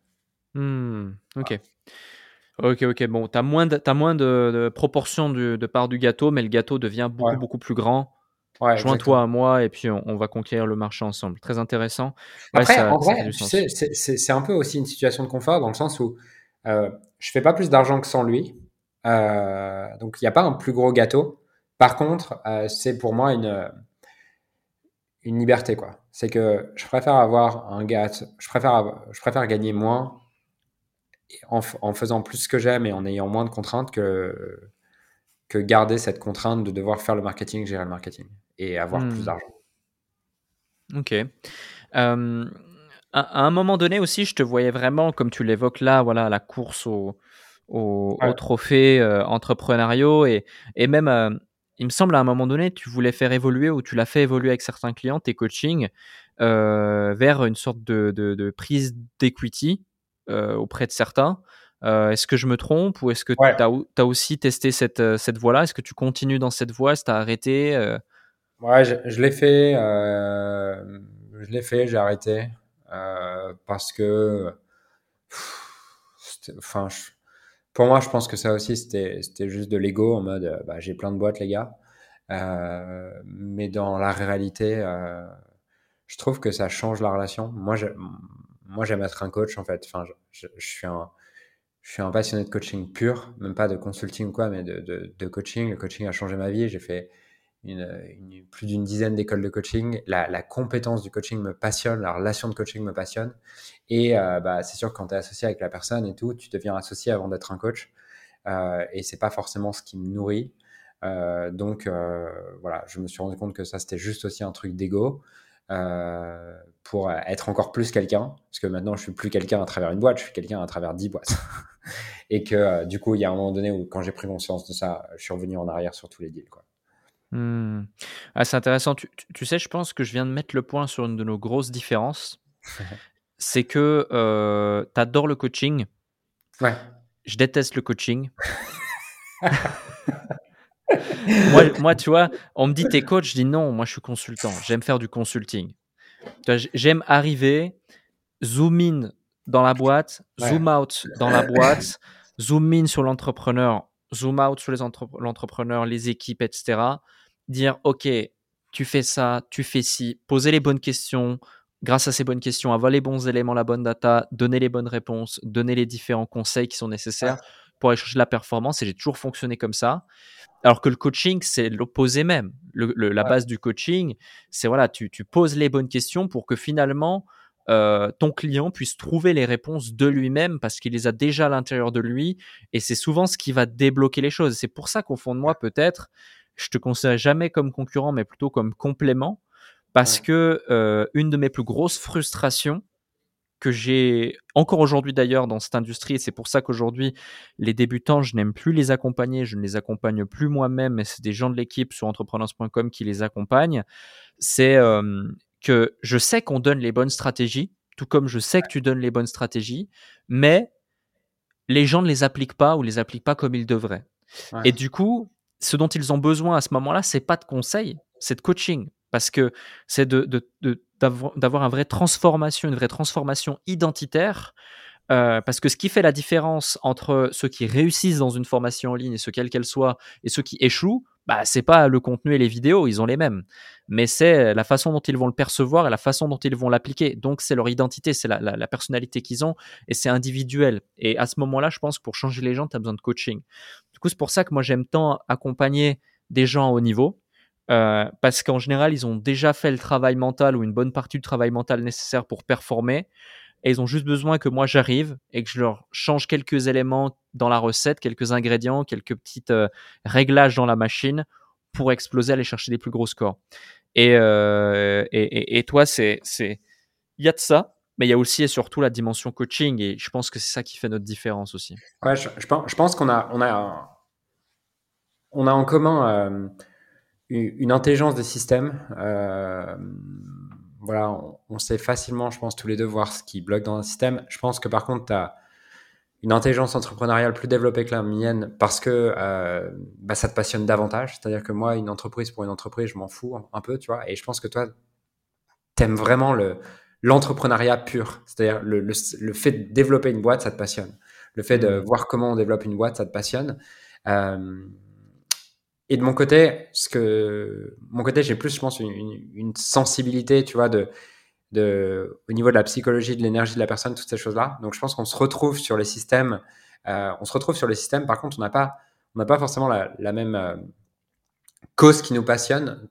Hmm, ok. Ok, ok. Bon, tu as moins de, as moins de, proportion de, part du gâteau, mais le gâteau devient beaucoup, beaucoup plus grand. Ouais, Joins-toi à moi et puis on, va conquérir le marché ensemble. Très intéressant. Après, en vrai, c'est un peu aussi une situation de confort dans le sens où euh, je fais pas plus d'argent que sans lui. Euh, donc, il n'y a pas un plus gros gâteau. Par contre, euh, c'est pour moi une, une liberté, quoi. C'est que je préfère avoir un gâteau, je préfère, je préfère gagner moins en, en faisant plus ce que j'aime et en ayant moins de contraintes que, que garder cette contrainte de devoir faire le marketing, gérer le marketing et avoir plus hmm. d'argent. Ok. Euh, à, un moment donné aussi, je te voyais vraiment, comme tu l'évoques là, voilà, la course au, au, trophée euh, entrepreneuriaux et, et même, euh, il me semble à un moment donné, tu voulais faire évoluer ou tu l'as fait évoluer avec certains clients, tes coachings, euh, vers une sorte de, de, de prise d'equity auprès de certains. Est-ce que je me trompe ou est-ce que tu as, aussi testé cette, cette voie-là? Est-ce que tu continues dans cette voie? Est-ce que tu as arrêté Ouais, je, je l'ai fait. je l'ai fait, j'ai arrêté. Euh, parce que, enfin, pour moi, je pense que ça aussi, c'était juste de l'ego en mode, euh, bah, j'ai plein de boîtes, les gars. Euh, mais dans la réalité, je trouve que ça change la relation. Moi, moi, j'aime être un coach en fait. Enfin, je, suis un, je suis un passionné de coaching pur, même pas de consulting ou quoi, mais de, de, coaching. Le coaching a changé ma vie. J'ai fait une, plus d'une dizaine d'écoles de coaching. La, compétence du coaching me passionne, la relation de coaching me passionne. Et euh, bah, c'est sûr que quand tu es associé avec la personne et tout, tu deviens associé avant d'être un coach. Euh, et c'est pas forcément ce qui me nourrit. Euh, donc euh, voilà, je me suis rendu compte que ça c'était juste aussi un truc d'ego pour être encore plus quelqu'un. Parce que maintenant je suis plus quelqu'un à travers une boîte, je suis quelqu'un à travers dix boîtes. et que du coup il y a un moment donné où quand j'ai pris conscience de ça, je suis revenu en arrière sur tous les deals. Quoi. Mmh. Ah, c'est intéressant. Tu, sais, je pense que je viens de mettre le point sur une de nos grosses différences. c'est que euh, tu adores le coaching. Ouais. Je déteste le coaching. moi, moi, tu vois, on me dit t'es coach, je dis non, moi je suis consultant. J'aime faire du consulting. J'aime arriver, zoom in dans la boîte, zoom out dans la boîte, zoom in sur l'entrepreneur, zoom out sur l'entrepreneur, les équipes, etc dire, OK, tu fais ça, tu fais ci, poser les bonnes questions, grâce à ces bonnes questions, avoir les bons éléments, la bonne data, donner les bonnes réponses, donner les différents conseils qui sont nécessaires pour aller chercher la performance. Et j'ai toujours fonctionné comme ça. Alors que le coaching, c'est l'opposé même. la base du coaching, c'est voilà, tu, poses les bonnes questions pour que finalement, euh, ton client puisse trouver les réponses de lui-même parce qu'il les a déjà à l'intérieur de lui. Et c'est souvent ce qui va débloquer les choses. C'est pour ça qu'au fond de moi, peut-être, je te considère jamais comme concurrent, mais plutôt comme complément, parce que euh, une de mes plus grosses frustrations que j'ai encore aujourd'hui d'ailleurs dans cette industrie, et c'est pour ça qu'aujourd'hui les débutants, je n'aime plus les accompagner, je ne les accompagne plus moi-même, mais c'est des gens de l'équipe sur entrepreneurs.com qui les accompagnent, c'est euh, que je sais qu'on donne les bonnes stratégies, tout comme je sais que tu donnes les bonnes stratégies, mais les gens ne les appliquent pas ou les appliquent pas comme ils devraient. Et du coup, ce dont ils ont besoin à ce moment-là, c'est pas de conseils, c'est de coaching. Parce que c'est de, d'avoir une vraie transformation, une vraie transformation identitaire. Euh, parce que ce qui fait la différence entre ceux qui réussissent dans une formation en ligne, et ce quelle qu'elle soit, et ceux qui échouent, bah, c'est pas le contenu et les vidéos, ils ont les mêmes. Mais c'est la façon dont ils vont le percevoir et la façon dont ils vont l'appliquer. Donc, c'est leur identité, c'est la, la, personnalité qu'ils ont et c'est individuel. Et à ce moment-là, je pense que pour changer les gens, tu as besoin de coaching. Du coup, c'est pour ça que moi, j'aime tant accompagner des gens à haut niveau. Euh, parce qu'en général, ils ont déjà fait le travail mental ou une bonne partie du travail mental nécessaire pour performer et ils ont juste besoin que moi j'arrive et que je leur change quelques éléments dans la recette, quelques ingrédients, quelques petites euh, réglages dans la machine pour exploser, aller chercher des plus gros scores. Et, euh, et, et, toi, c'est, c'est, il y a de ça, mais il y a aussi et surtout la dimension coaching et je pense que c'est ça qui fait notre différence aussi. Ouais, je, pense, je pense qu'on a, on a, on a en commun une intelligence des systèmes voilà, on, sait facilement, je pense, tous les deux voir ce qui bloque dans un système. Je pense que par contre, tu as une intelligence entrepreneuriale plus développée que la mienne parce que euh, bah, ça te passionne davantage. C'est-à-dire que moi, une entreprise pour une entreprise, je m'en fous un, peu, tu vois. Et je pense que toi, t'aimes vraiment le l'entrepreneuriat pur. C'est-à-dire le, le, fait de développer une boîte, ça te passionne. Le fait de mmh. voir comment on développe une boîte, ça te passionne. Euh, et de mon côté, ce que mon côté, j'ai plus, je pense, une, sensibilité, tu vois, de, au niveau de la psychologie, de l'énergie de la personne, toutes ces choses-là. Donc, je pense qu'on se retrouve sur les systèmes. Euh, on se retrouve sur les systèmes. Par contre, on n'a pas, on n'a pas forcément la, la même euh, cause qui nous passionne.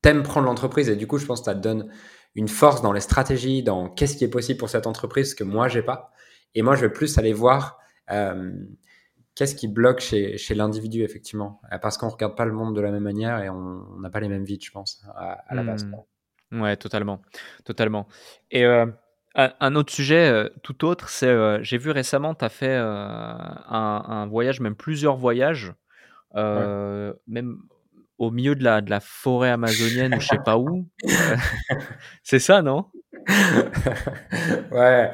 T'aimes prendre l'entreprise et du coup, je pense que ça te donne une force dans les stratégies, dans qu'est-ce qui est possible pour cette entreprise que moi j'ai pas. Et moi, je vais plus aller voir. Euh, Qu'est-ce qui bloque chez, chez l'individu, effectivement? Euh, Parce qu'on ne regarde pas le monde de la même manière et on n'a pas les mêmes vies, je pense, à, la base. Mmh. Ouais, totalement. Totalement. Et euh, Un, autre sujet tout autre, c'est j'ai vu récemment, tu as fait un, voyage, même plusieurs voyages, même au milieu de la, de la forêt amazonienne ou je sais pas où. c'est ça, non? Ouais.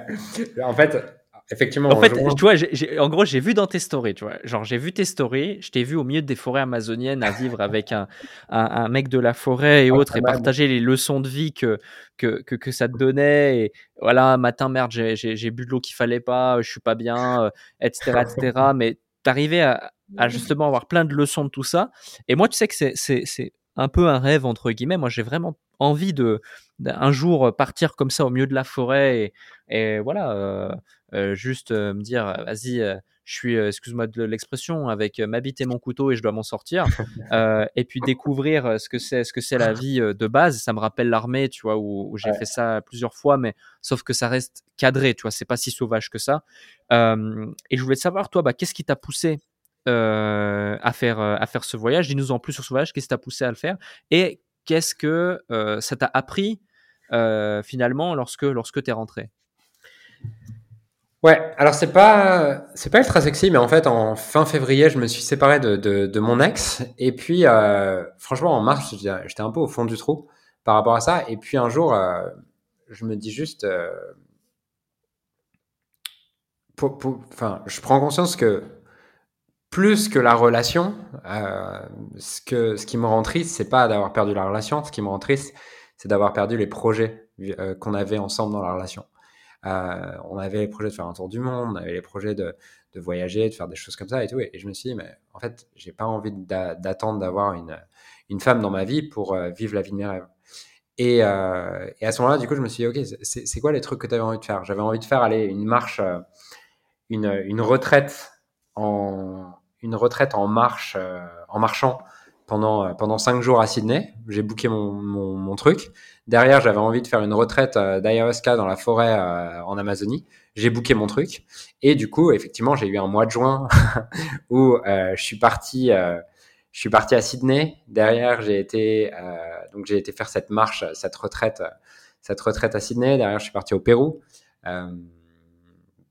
En fait, effectivement. En fait, tu vois, en gros, j'ai vu dans tes stories, tu vois. Genre, j'ai vu tes stories, je t'ai vu au milieu des forêts amazoniennes à vivre avec un, un, mec de la forêt et autres et partager les leçons de vie que, que, que, ça te donnait. Et voilà, matin, merde, j'ai bu de l'eau qu'il fallait pas, je suis pas bien, etc., euh, etc. Mais t'arrivais à, à justement avoir plein de leçons de tout ça. Et moi, tu sais que c'est un peu un rêve, entre guillemets. Moi, j'ai vraiment envie de, un jour partir comme ça au milieu de la forêt et, et voilà, euh, euh, juste euh, me dire, vas-y, je suis, excuse-moi de l'expression, avec ma bite et mon couteau et je dois m'en sortir. et puis découvrir ce que c'est, ce que c'est la vie de base. Ça me rappelle l'armée, tu vois, où, j'ai fait ça plusieurs fois, mais sauf que ça reste cadré, tu vois, c'est pas si sauvage que ça. et je voulais savoir, toi, bah, qu'est-ce qui t'a poussé euh, à, faire, euh, à faire ce voyage? Dis-nous en plus sur ce voyage, qu'est-ce qui t'a poussé à le faire? Et qu'est-ce que euh, ça t'a appris finalement lorsque, lorsque tu es rentré? Ouais, alors c'est pas c'est pas ultra sexy, mais en fait en fin février, je me suis séparé de, de, mon ex et puis franchement en mars, j'étais un peu au fond du trou par rapport à ça. Et puis un jour, je me dis juste, enfin, je prends conscience que plus que la relation, euh, ce, que, ce qui me rend triste, c'est pas d'avoir perdu la relation. Ce qui me rend triste, c'est d'avoir perdu les projets euh, qu'on avait ensemble dans la relation. Euh, on avait les projets de faire un tour du monde, on avait les projets de, de, voyager, de faire des choses comme ça et tout. Et, je me suis dit, mais en fait, j'ai pas envie d'attendre d'avoir une, une femme dans ma vie pour vivre la vie de mes rêves. Et, et à ce moment-là, du coup, je me suis dit, ok, c'est quoi les trucs que tu avais envie de faire? J'avais envie de faire aller une marche, une, une retraite en, une retraite en marche, euh, en marchant pendant, euh, pendant cinq jours à Sydney. J'ai booké mon, mon, truc. Derrière, j'avais envie de faire une retraite euh, d'ayahuasca dans la forêt en Amazonie. J'ai booké mon truc. Et du coup, effectivement, j'ai eu un mois de juin où je suis parti. je suis parti à Sydney. Derrière, j'ai été donc j'ai été faire cette marche, cette retraite, cette retraite à Sydney. Derrière, je suis parti au Pérou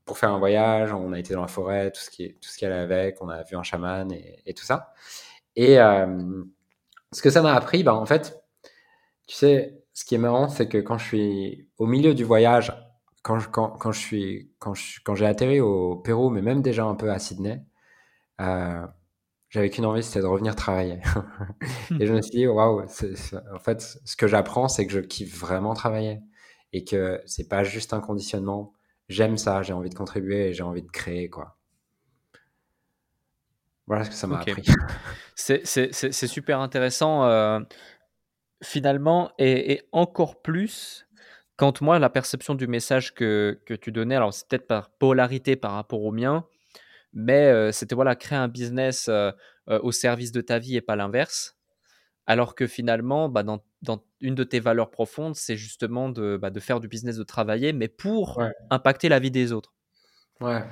pour faire un voyage, on a été dans la forêt, tout ce qui, tout ce qui allait avec, on a vu un chaman et, tout ça. Et euh, ce que ça m'a appris, bah, en fait, tu sais, ce qui est marrant, c'est que quand je suis au milieu du voyage, quand, je, quand, quand je suis, quand, quand j'ai atterri au Pérou, mais même déjà un peu à Sydney, euh, j'avais qu'une envie, c'était de revenir travailler. et je me suis dit, waouh, en fait, ce que j'apprends, c'est que je kiffe vraiment travailler et que c'est pas juste un conditionnement j'aime ça, j'ai envie de contribuer et j'ai envie de créer, quoi. Voilà ce que ça m'a appris. C'est super intéressant, euh, finalement, et, encore plus quand moi, la perception du message que, que tu donnais, alors c'est peut-être par polarité par rapport au mien, mais euh, c'était voilà, créer un business euh, au service de ta vie et pas l'inverse. Alors que finalement, bah, dans, une de tes valeurs profondes, c'est justement de, bah, faire du business, de travailler, mais pour impacter la vie des autres. Ouais.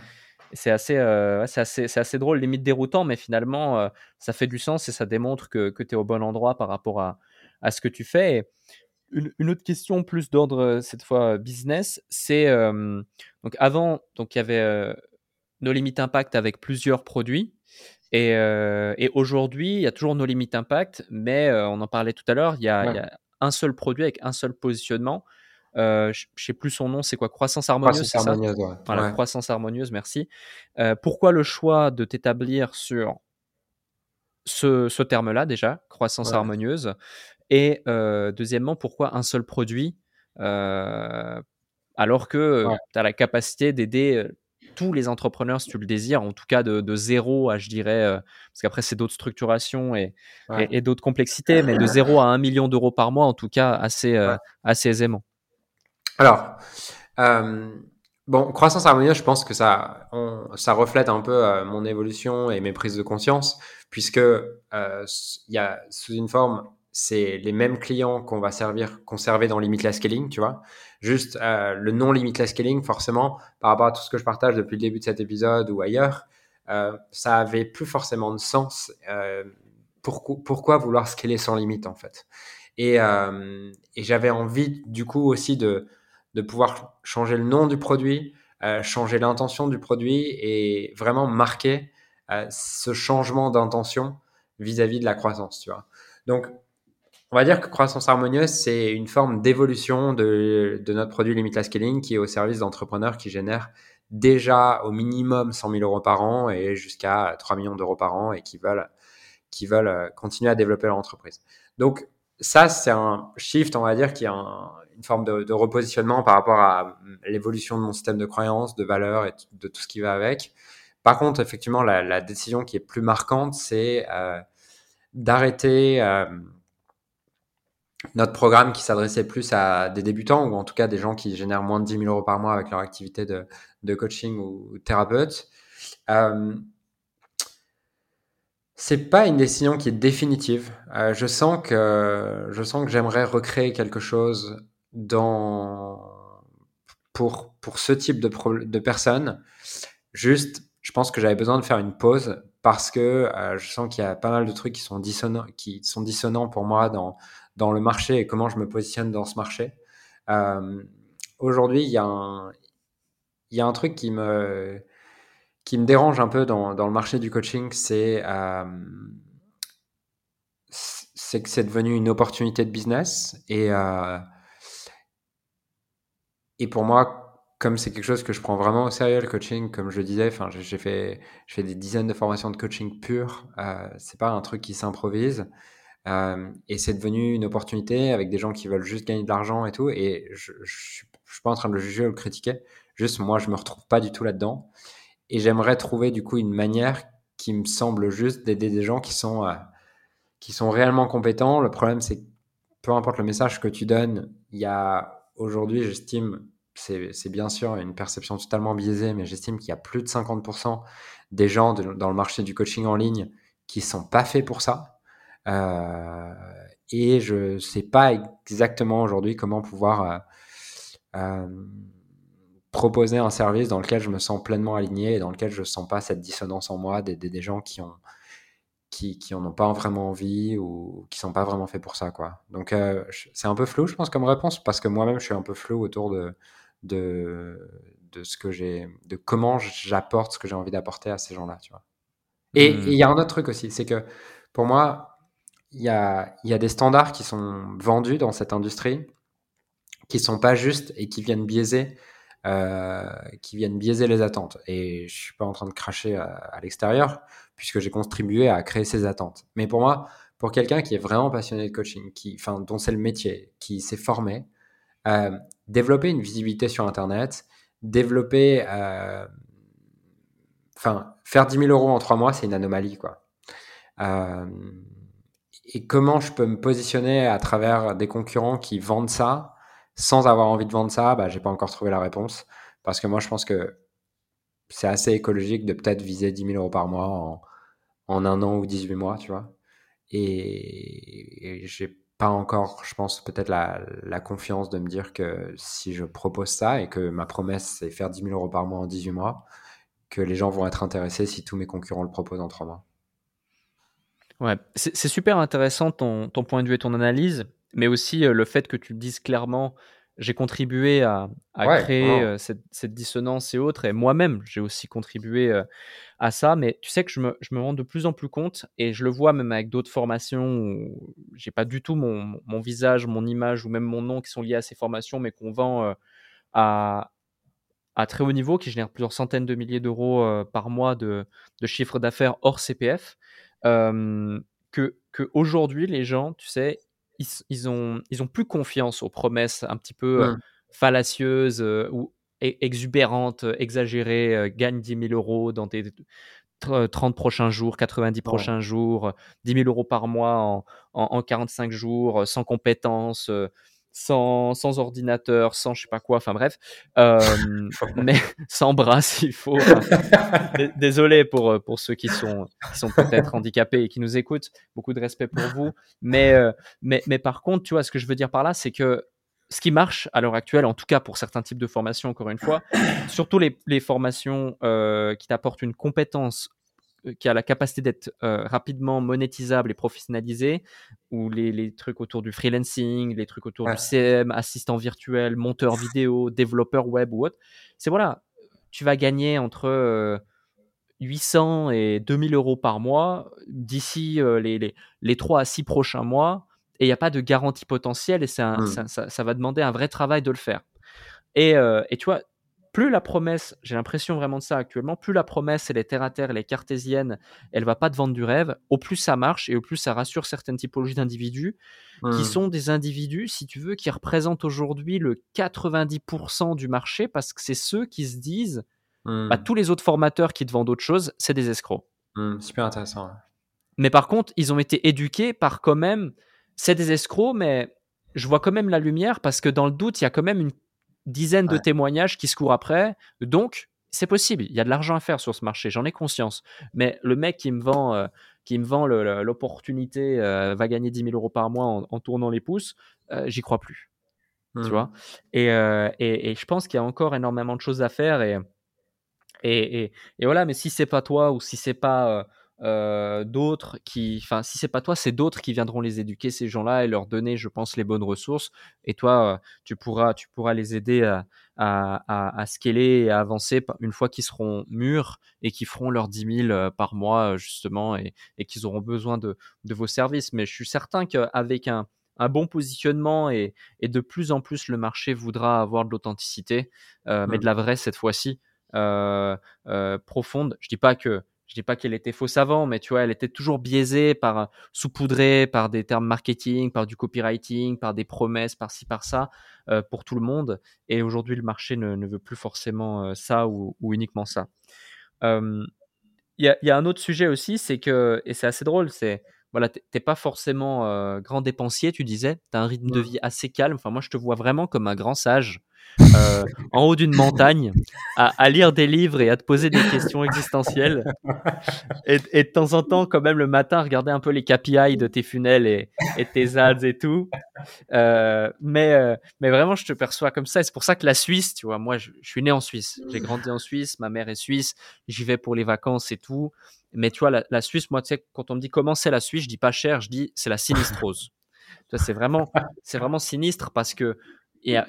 C'est assez, euh, assez, assez, drôle, limite déroutant, mais finalement, euh, ça fait du sens et ça démontre que, tu es au bon endroit par rapport à, ce que tu fais. une, autre question plus d'ordre, euh, cette fois business, c'est donc avant, donc il y avait nos limites impact avec plusieurs produits. Euh, et, aujourd'hui, il y a toujours nos limites impact, mais euh, on en parlait tout à l'heure, il, y a un seul produit avec un seul positionnement. Euh, je ne sais plus son nom, c'est quoi? Croissance harmonieuse Croissance harmonieuse, Voilà, croissance harmonieuse, merci. pourquoi le choix de t'établir sur ce, terme-là déjà, croissance harmonieuse? Et deuxièmement, pourquoi un seul produit alors que tu as la capacité d'aider tous les entrepreneurs, si tu le désires, en tout cas de, zéro à, je dirais, euh, parce qu'après c'est d'autres structurations et, et, d'autres complexités, mais de zéro à un million d'euros par mois, en tout cas assez, euh, assez aisément. Alors, euh, bon, croissance harmonieuse, je pense que ça, ça reflète un peu mon évolution et mes prises de conscience, puisque il y a sous une forme c'est les mêmes clients qu'on va servir, conserver dans Limitless Scaling, tu vois. Juste euh, le non Limitless Scaling, forcément, par rapport à tout ce que je partage depuis le début de cet épisode ou ailleurs, euh, ça avait plus forcément de sens. Euh, pourquoi, vouloir scaler sans limite, en fait et, et j'avais envie, du coup, aussi de, de pouvoir changer le nom du produit, changer l'intention du produit et vraiment marquer ce changement d'intention vis-à-vis de la croissance, tu vois. Donc, on va dire que croissance harmonieuse, c'est une forme d'évolution de, de, notre produit Limitless Scaling qui est au service d'entrepreneurs qui génèrent déjà au minimum 100 000 euros par an et jusqu'à 3 millions d'euros par an et qui veulent, qui veulent euh, continuer à développer leur entreprise. Donc, ça, c'est un shift, on va dire, qui est une forme de, repositionnement par rapport à l'évolution de mon système de croyances, de valeurs et de tout ce qui va avec. Par contre, effectivement, la, décision qui est plus marquante, c'est euh, d'arrêter euh, notre programme qui s'adressait plus à des débutants ou en tout cas des gens qui génèrent moins de 10 000 euros par mois avec leur activité de, coaching ou, thérapeute. Euh, c'est pas une décision qui est définitive. Euh, je sens que je sens que j'aimerais recréer quelque chose dans pour pour ce type de de personnes. Juste, je pense que j'avais besoin de faire une pause parce que euh, je sens qu'il y a pas mal de trucs qui sont dissonants qui sont dissonants pour moi dans dans le marché et comment je me positionne dans ce marché. Euh, Aujourd'hui, il y a un y a un truc qui me qui me dérange un peu dans, dans le marché du coaching, c'est euh, que c'est devenu une opportunité de business et euh, et pour moi, comme c'est quelque chose que je prends vraiment au sérieux le coaching, comme je le disais, j'ai fait des dizaines de formations de coaching pur, euh, c'est pas un truc qui s'improvise. Euh, et c'est devenu une opportunité avec des gens qui veulent juste gagner de l'argent et tout. Et je, je, je, suis pas en train de le juger ou le critiquer. Juste, moi, je me retrouve pas du tout là-dedans. Et j'aimerais trouver du coup une manière qui me semble juste d'aider des gens qui sont, euh, qui sont réellement compétents. Le problème, c'est que peu importe le message que tu donnes, il y a aujourd'hui, j'estime, c'est bien sûr une perception totalement biaisée, mais j'estime qu'il y a plus de 50% des gens dans le marché du coaching en ligne qui sont pas faits pour ça. Euh, et je sais pas exactement aujourd'hui comment pouvoir euh, euh proposer un service dans lequel je me sens pleinement aligné et dans lequel je sens pas cette dissonance en moi des gens qui ont en ont pas vraiment envie ou qui sont pas vraiment faits pour ça. Donc c'est un peu flou je pense comme réponse parce que moi-même je suis un peu flou autour de de, de ce que j'ai de comment j'apporte ce que j'ai envie d'apporter à ces gens-là, tu vois. Et mmh. il y a un autre truc aussi, c'est que pour moi, il y a, y a des standards qui sont vendus dans cette industrie qui sont pas justes et qui viennent biaiser euh, qui viennent biaiser les attentes. Et je suis pas en train de cracher à, l'extérieur, puisque j'ai contribué à créer ces attentes. Mais pour moi, pour quelqu'un qui est vraiment passionné de coaching, qui, enfin, dont c'est le métier, qui s'est formé, euh, développer une visibilité sur Internet, développer, euh, enfin, faire 10 000 euros en trois mois, c'est une anomalie, quoi. Euh, et comment je peux me positionner à travers des concurrents qui vendent ça sans avoir envie de vendre ça, bah, j'ai pas encore trouvé la réponse. Parce que moi, je pense que c'est assez écologique de peut-être viser 10 000 euros par mois en, un an ou 18 mois, tu vois. Et, j'ai pas encore, je pense, peut-être la, confiance de me dire que si je propose ça et que ma promesse, c'est faire 10 000 euros par mois en 18 mois, que les gens vont être intéressés si tous mes concurrents le proposent en 3 mois. Ouais, c'est super intéressant ton, point de vue et ton analyse mais aussi le fait que tu dises clairement, j'ai contribué à, créer cette, dissonance et autres, et moi-même, j'ai aussi contribué à ça, mais tu sais que je me, je me, rends de plus en plus compte, et je le vois même avec d'autres formations où j'ai pas du tout mon, mon, visage, mon image ou même mon nom qui sont liés à ces formations, mais qu'on vend à, à très haut niveau, qui génèrent plusieurs centaines de milliers d'euros par mois de, de chiffre d'affaires hors CPF, que, que aujourd'hui, les gens, tu sais, ils, ont, ils ont plus confiance aux promesses un petit peu euh, fallacieuses ou e, exubérantes, exagérées, gagne 10 000 euros dans tes 30 prochains jours, 90 prochains jours, 10 000 euros par mois en, en 45 jours, sans compétences, sans, sans, ordinateur, sans je sais pas quoi, enfin bref, euh, mais sans bras s'il faut. désolé pour, euh, pour ceux qui sont, qui sont peut-être handicapés et qui nous écoutent, beaucoup de respect pour vous. Mais, euh, mais, mais par contre, tu vois, ce que je veux dire par là, c'est que ce qui marche à l'heure actuelle, en tout cas pour certains types de formations, encore une fois, surtout les, les formations qui t'apportent une compétence qui a la capacité d'être rapidement monétisable et professionnalisé, ou les, trucs autour du freelancing, les trucs autour du CM, assistant virtuel, monteur vidéo, développeur web ou autre, c'est voilà, tu vas gagner entre 800 et 2000 euros par mois d'ici les, les, les 3 à 6 prochains mois et il n'y a pas de garantie potentielle et mmh. ça, ça, va demander un vrai travail de le faire. Et, et tu vois, plus la promesse, j'ai l'impression vraiment de ça actuellement, plus la promesse elle est terre à terre, elle est cartésienne, elle va pas te vendre du rêve, au plus ça marche et au plus ça rassure certaines typologies d'individus qui mmh. sont des individus, si tu veux, qui représentent aujourd'hui le 90% du marché parce que c'est ceux qui se disent bah, mmh. tous les autres formateurs qui te vendent autre chose, c'est des escrocs. Mmh, super intéressant. Mais par contre, ils ont été éduqués par quand même, c'est des escrocs, mais je vois quand même la lumière parce que dans le doute, il y a quand même une dizaine de témoignages qui se courent après. Donc, c'est possible. Il y a de l'argent à faire sur ce marché, j'en ai conscience. Mais le mec qui me vend, euh, qui me vend l'opportunité, euh, va gagner 10 000 euros par mois en, tournant les pouces, euh, j'y crois plus. Tu mmh. vois? Et, et, et, je pense qu'il y a encore énormément de choses à faire. Et, et, et, voilà, mais si c'est pas toi ou si c'est pas euh, euh, d'autres qui, enfin, si c'est pas toi, c'est d'autres qui viendront les éduquer ces gens-là et leur donner, je pense, les bonnes ressources. Et toi, euh, tu pourras, tu pourras les aider à, à, à, scaler et à avancer une fois qu'ils seront mûrs et qu'ils feront leurs 10 000 par mois justement et, et qu'ils auront besoin de, de vos services. Mais je suis certain qu'avec un, un bon positionnement et, et, de plus en plus le marché voudra avoir de l'authenticité, mais de mmh. la vraie cette fois-ci. Euh, euh, profonde. Je dis pas que je dis pas qu'elle était fausse avant, mais tu vois, elle était toujours biaisée par saupoudrée par des termes marketing, par du copywriting, par des promesses, par ci, par ça, euh, pour tout le monde. Et aujourd'hui, le marché ne, veut plus forcément ça ou, uniquement ça. Il y, a, y, a, un autre sujet aussi, c'est que, et c'est assez drôle, c'est voilà, t'es pas forcément grand dépensier, tu disais, tu as un rythme de vie assez calme. Enfin, moi, je te vois vraiment comme un grand sage euh, en haut d'une montagne, à, lire des livres et à te poser des questions existentielles. Et, de temps en temps, quand même, le matin, regarder un peu les KPI de tes funnels et, tes ads et tout. Euh, mais, euh, mais vraiment, je te perçois comme ça. Et c'est pour ça que la Suisse, tu vois, moi, je, suis né en Suisse. J'ai grandi en Suisse, ma mère est suisse, j'y vais pour les vacances et tout. Mais tu vois, la, Suisse, moi, tu sais, quand on me dit comment c'est la Suisse, je dis pas cher, je dis c'est la sinistrose. c'est vraiment, c'est vraiment sinistre parce que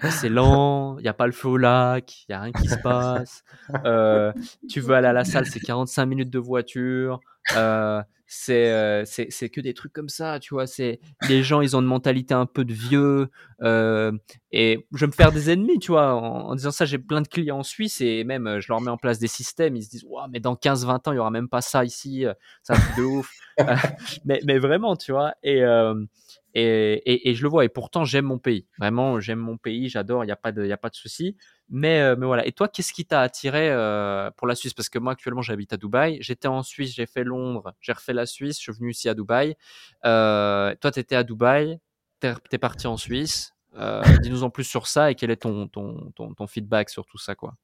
c'est lent, il n'y a pas le feu au lac, il n'y a rien qui se passe. Euh, tu veux aller à la salle, c'est 45 minutes de voiture. Euh, euh, c'est c'est que des trucs comme ça, tu vois. C'est les gens, ils ont une mentalité un peu de vieux. et je vais me faire des ennemis, tu vois. En, disant ça, j'ai plein de clients en Suisse et même je leur mets en place des systèmes. Ils se disent, ouais, mais dans 15-20 ans, il y aura même pas ça ici. Ça un de ouf. mais, mais vraiment, tu vois. Et et, et, je le vois. Et pourtant, j'aime mon pays. Vraiment, j'aime mon pays. J'adore. Il n'y a pas de, de souci. Mais, euh, mais voilà. Et toi, qu'est-ce qui t'a attiré euh, pour la Suisse? Parce que moi, actuellement, j'habite à Dubaï. J'étais en Suisse, j'ai fait Londres, j'ai refait la Suisse. Je suis venu ici à Dubaï. Euh, toi, tu étais à Dubaï. Tu es, parti en Suisse. Dis-nous en plus sur ça et quel est ton, ton, ton, feedback sur tout ça, quoi.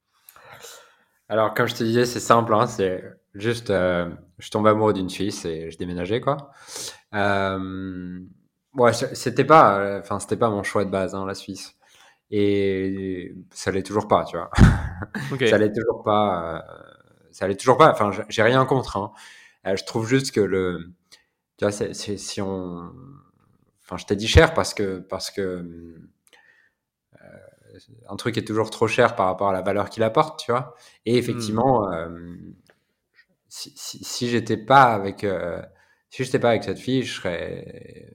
Alors, comme je te disais, c'est simple. Hein, c'est juste, je tombe amoureux d'une Suisse et je déménageais, quoi. Ouais, c'était pas, euh, enfin, c'était pas mon choix de base, hein, la Suisse. Et ça l'est toujours pas, tu vois. ça l'est toujours pas. Euh, ça l'est toujours pas. Enfin, j'ai rien contre. Hein. Euh, je trouve juste que le, tu vois, c'est, si on, enfin, je t'ai dit cher parce que parce que un truc est toujours trop cher par rapport à la valeur qu'il apporte, tu vois. Et effectivement, hmm. si, si, si j'étais pas avec, si j'étais pas avec cette fille, je serais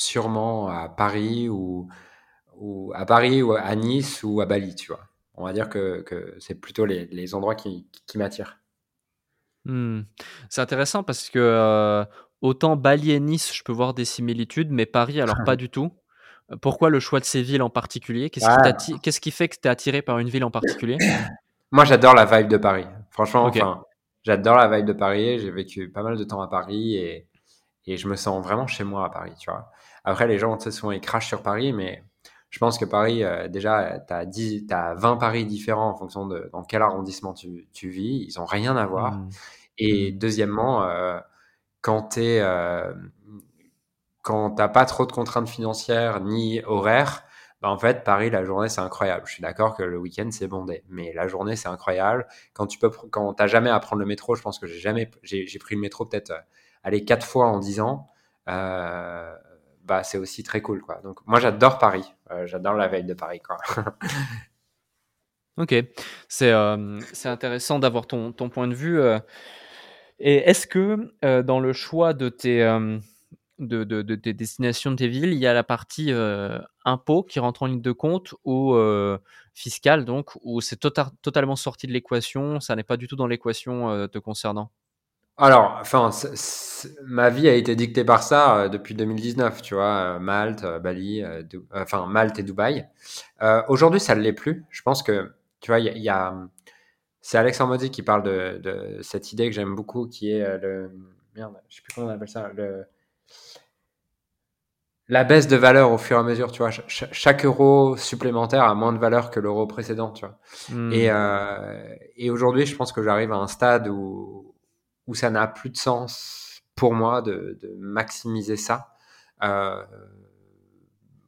sûrement à Paris ou, ou à Paris ou à Nice ou à Bali, tu vois. On va dire que, que c'est plutôt les, les, endroits qui, qui m'attirent. Hmm. C'est intéressant parce que euh, autant Bali et Nice, je peux voir des similitudes, mais Paris, alors pas du tout. Pourquoi le choix de ces villes en particulier? Qu'est-ce qui, qui, fait que tu es attiré par une ville en particulier? Moi, j'adore la vibe de Paris. Franchement, j'adore la vibe de Paris. J'ai vécu pas mal de temps à Paris et, et je me sens vraiment chez moi à Paris, tu vois. Après, les gens, tu sais, souvent, ils crachent sur Paris, mais je pense que Paris, euh, déjà, tu as, as, 20 Paris différents en fonction de dans quel arrondissement tu, tu vis. Ils ont rien à voir. Mmh. Et mmh. deuxièmement, euh, quand tu euh, quand t'as pas trop de contraintes financières ni horaires, bah, en fait, Paris, la journée, c'est incroyable. Je suis d'accord que le week-end, c'est bondé. Mais la journée, c'est incroyable. Quand tu peux, quand t'as jamais à prendre le métro, je pense que j'ai jamais, j'ai, pris le métro peut-être, euh, aller quatre fois en dix ans. Euh, bah, c'est aussi très cool, quoi. Donc, moi, j'adore Paris. Euh, j'adore la veille de Paris, quoi. ok. C'est, c'est intéressant d'avoir ton, ton point de vue. Et est-ce que dans le choix de tes, de, de, de, tes destinations de tes villes, il y a la partie euh, impôt qui rentre en ligne de compte ou euh, fiscale, donc, où c'est tota-, totalement sorti de l'équation, ça n'est pas du tout dans l'équation euh, te concernant? Alors, enfin, ma vie a été dictée par ça depuis 2019, tu vois, Malte, Bali, enfin, Malte et Dubaï. Aujourd'hui, ça ne l'est plus. Je pense que, tu vois, il y, a. c'est Alex Modi qui parle de, de, cette idée que j'aime beaucoup, qui est le. Merde, je sais plus comment on appelle ça. Le la baisse de valeur au fur et à mesure, tu vois. chaque euro supplémentaire a moins de valeur que l'euro précédent, tu vois. Hmm. Euh, et aujourd'hui, je pense que j'arrive à un stade où, où ça n'a plus de sens pour moi de, maximiser ça. Euh,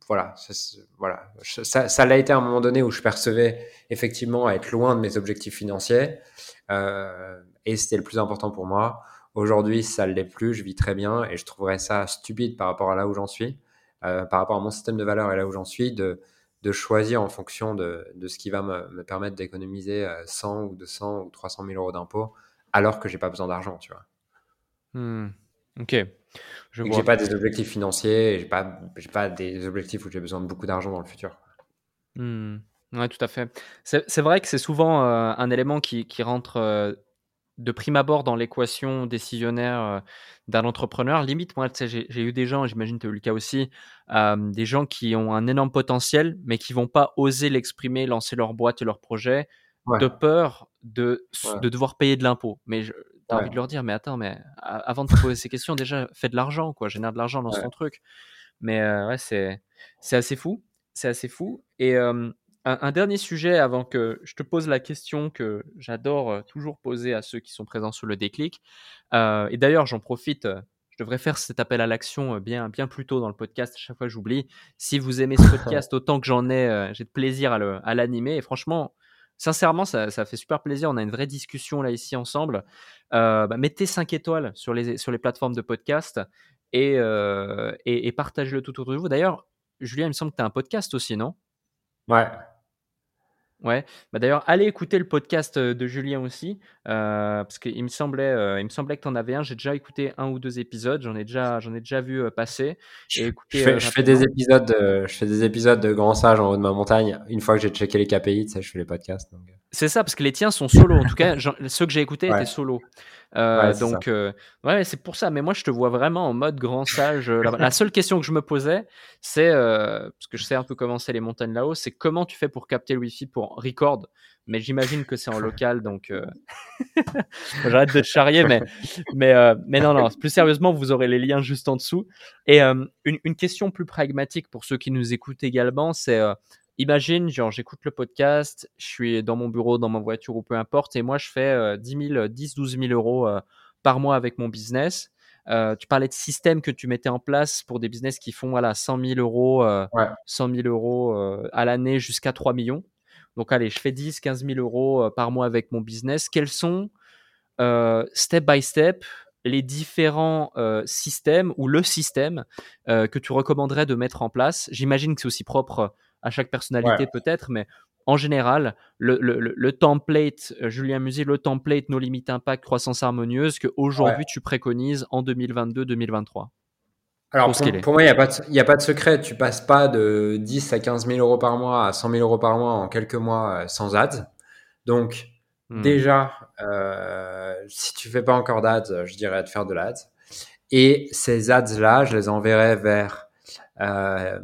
voilà, ça, voilà. Ça, l'a été à un moment donné où je percevais effectivement être loin de mes objectifs financiers. Euh, et c'était le plus important pour moi. Aujourd'hui, ça ne l'est plus, je vis très bien et je trouverais ça stupide par rapport à là où j'en suis. Euh, par rapport à mon système de valeur et là où j'en suis, de, choisir en fonction de, ce qui va me, me permettre d'économiser 100 euh, ou 200 ou 300 000 euros d'impôts alors que j'ai pas besoin d'argent, tu vois. Hmm. Ok. Je n'ai pas des objectifs financiers, j'ai pas, pas des objectifs où j'ai besoin de beaucoup d'argent dans le futur. Hmm. Oui, tout à fait. C'est vrai que c'est souvent euh, un élément qui, qui rentre de prime abord dans l'équation décisionnaire euh, d'un entrepreneur. Limite, moi, j'ai eu des gens, j'imagine que tu as eu le cas aussi, euh, des gens qui ont un énorme potentiel, mais qui vont pas oser l'exprimer, lancer leur boîte et leur projet, de peur de, de devoir payer de l'impôt. Mais tu as envie de leur dire, mais attends, mais avant de te poser ces questions, déjà, fais de l'argent, quoi, génère de l'argent dans ton truc. Mais euh, ouais, c'est assez fou. C'est assez fou. Et un, dernier sujet avant que je te pose la question que j'adore euh, toujours poser à ceux qui sont présents sur le déclic. Euh, et d'ailleurs, j'en profite, je devrais faire cet appel à l'action bien, bien plus tôt dans le podcast. À chaque fois, j'oublie. Si vous aimez ce podcast autant que j'en ai, j'ai de plaisir à l'animer. Et franchement, sincèrement, ça, fait super plaisir. On a une vraie discussion là ici ensemble. Bah, mettez 5 étoiles sur les, sur les plateformes de podcast et, et, et partagez-le tout autour de vous. D'ailleurs, Julien, il me semble que tu as un podcast aussi, non? Ouais, Ouais, bah d'ailleurs, allez écouter le podcast de Julien aussi, euh, parce qu'il me semblait, euh, il me semblait que tu en avais un. J'ai déjà écouté un ou deux épisodes, j'en ai déjà, j'en ai déjà vu passer. Et je, fais, je fais, des épisodes, de, je fais des épisodes de Grand Sage en haut de ma montagne. Une fois que j'ai checké les KPI, tu sais, je fais les podcasts. C'est ça, parce que les tiens sont solo. En tout cas, ceux que j'ai écoutés étaient solo. Euh, donc, euh, ouais, c'est pour ça. Mais moi, je te vois vraiment en mode grand sage. Euh, la, seule question que je me posais, c'est parce que je sais un peu comment c'est les montagnes là-haut, c'est comment tu fais pour capter le Wi-Fi pour record? Mais j'imagine que c'est en local, donc j'arrête de te charrier. Mais, mais, mais non, non. Plus sérieusement, vous aurez les liens juste en dessous. Et une, une, question plus pragmatique pour ceux qui nous écoutent également, c'est imagine, genre, j'écoute le podcast, je suis dans mon bureau, dans ma voiture ou peu importe, et moi, je fais 10 000, 10, 12 000 euros euh, par mois avec mon business. Euh, tu parlais de système que tu mettais en place pour des business qui font voilà, 100 000 euros, 100 euh, 000 euros à l'année jusqu'à 3 millions. Donc, allez, je fais 10, 15 000 euros par mois avec mon business. Quels sont, step by step, les différents systèmes ou le système que tu recommanderais de mettre en place? J'imagine que c'est aussi propre à chaque personnalité peut-être, mais en général, le, le, le, template, euh, Julien Musy, le template No Limit Impact Croissance Harmonieuse que aujourd'hui tu préconises en 2022-2023 alors, pour, moi, il n'y a, pas de, a pas de secret. Tu passes pas de 10 à 15 000 euros par mois à 100 000 euros par mois en quelques mois euh, sans ads. Donc, hmm. déjà, euh, si tu fais pas encore d'ads, je dirais de faire de l'ads. Et ces ads-là, je les enverrai vers euh,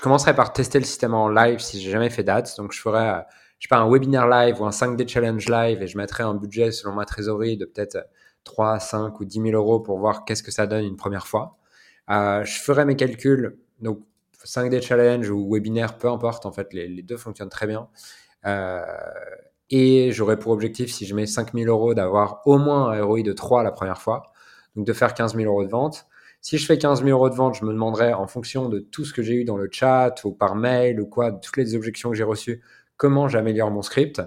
je commencerai par tester le système en live si j'ai jamais fait d'ads. Donc, je ferai, euh, je sais pas, un webinaire live ou un 5D challenge live et je mettrai un budget selon ma trésorerie de peut-être 3, 5 ou 10 000 euros pour voir qu'est-ce que ça donne une première fois. Euh, je ferai mes calculs. Donc, 5D challenge ou webinaire, peu importe. En fait, les, deux fonctionnent très bien. Euh, et j'aurai pour objectif, si je mets 5 000 euros, d'avoir au moins un ROI de 3 la première fois. Donc, de faire 15 000 euros de vente. Si je fais 15 000 euros de vente, je me demanderais, en fonction de tout ce que j'ai eu dans le chat ou par mail ou quoi, toutes les objections que j'ai reçues, comment j'améliore mon script.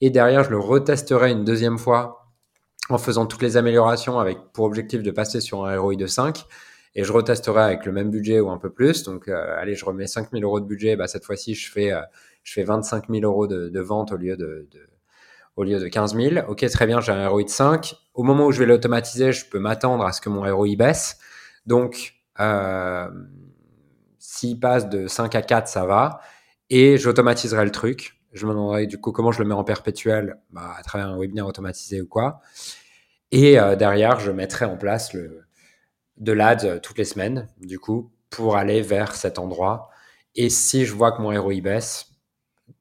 Et derrière, je le retesterai une deuxième fois en faisant toutes les améliorations avec pour objectif de passer sur un ROI de 5. Et je retesterai avec le même budget ou un peu plus. Donc, euh, allez, je remets 5 000 euros de budget. Bah, cette fois-ci, je fais, euh, je fais 25 000 euros de, vente au lieu de, au lieu de 15 000. Ok, très bien, j'ai un ROI de 5. Au moment où je vais l'automatiser, je peux m'attendre à ce que mon ROI baisse. Donc, euh, s'il passe de 5 à 4, ça va. Et j'automatiserai le truc. Je me demanderai du coup comment je le mets en perpétuel bah, à travers un webinaire automatisé ou quoi. Et euh, derrière, je mettrai en place le, de l'ad toutes les semaines, du coup, pour aller vers cet endroit. Et si je vois que mon ROI baisse,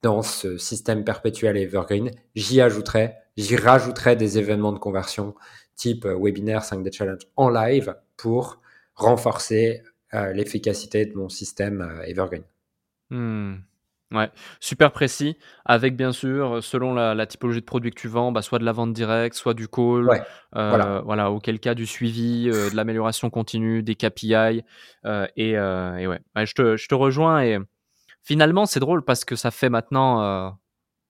dans ce système perpétuel evergreen, j'y ajouterai, j'y rajouterai des événements de conversion type euh, webinaire 5D challenge en live pour renforcer euh, l'efficacité de mon système euh, evergreen. Hmm. Ouais, super précis, avec bien sûr, selon la, typologie de produit que tu vends, bah, soit de la vente directe, soit du call, voilà. voilà. auquel cas du suivi, de l'amélioration continue, des KPI, et, ouais. je, te, je te rejoins et Finalement, c'est drôle parce que ça fait maintenant euh,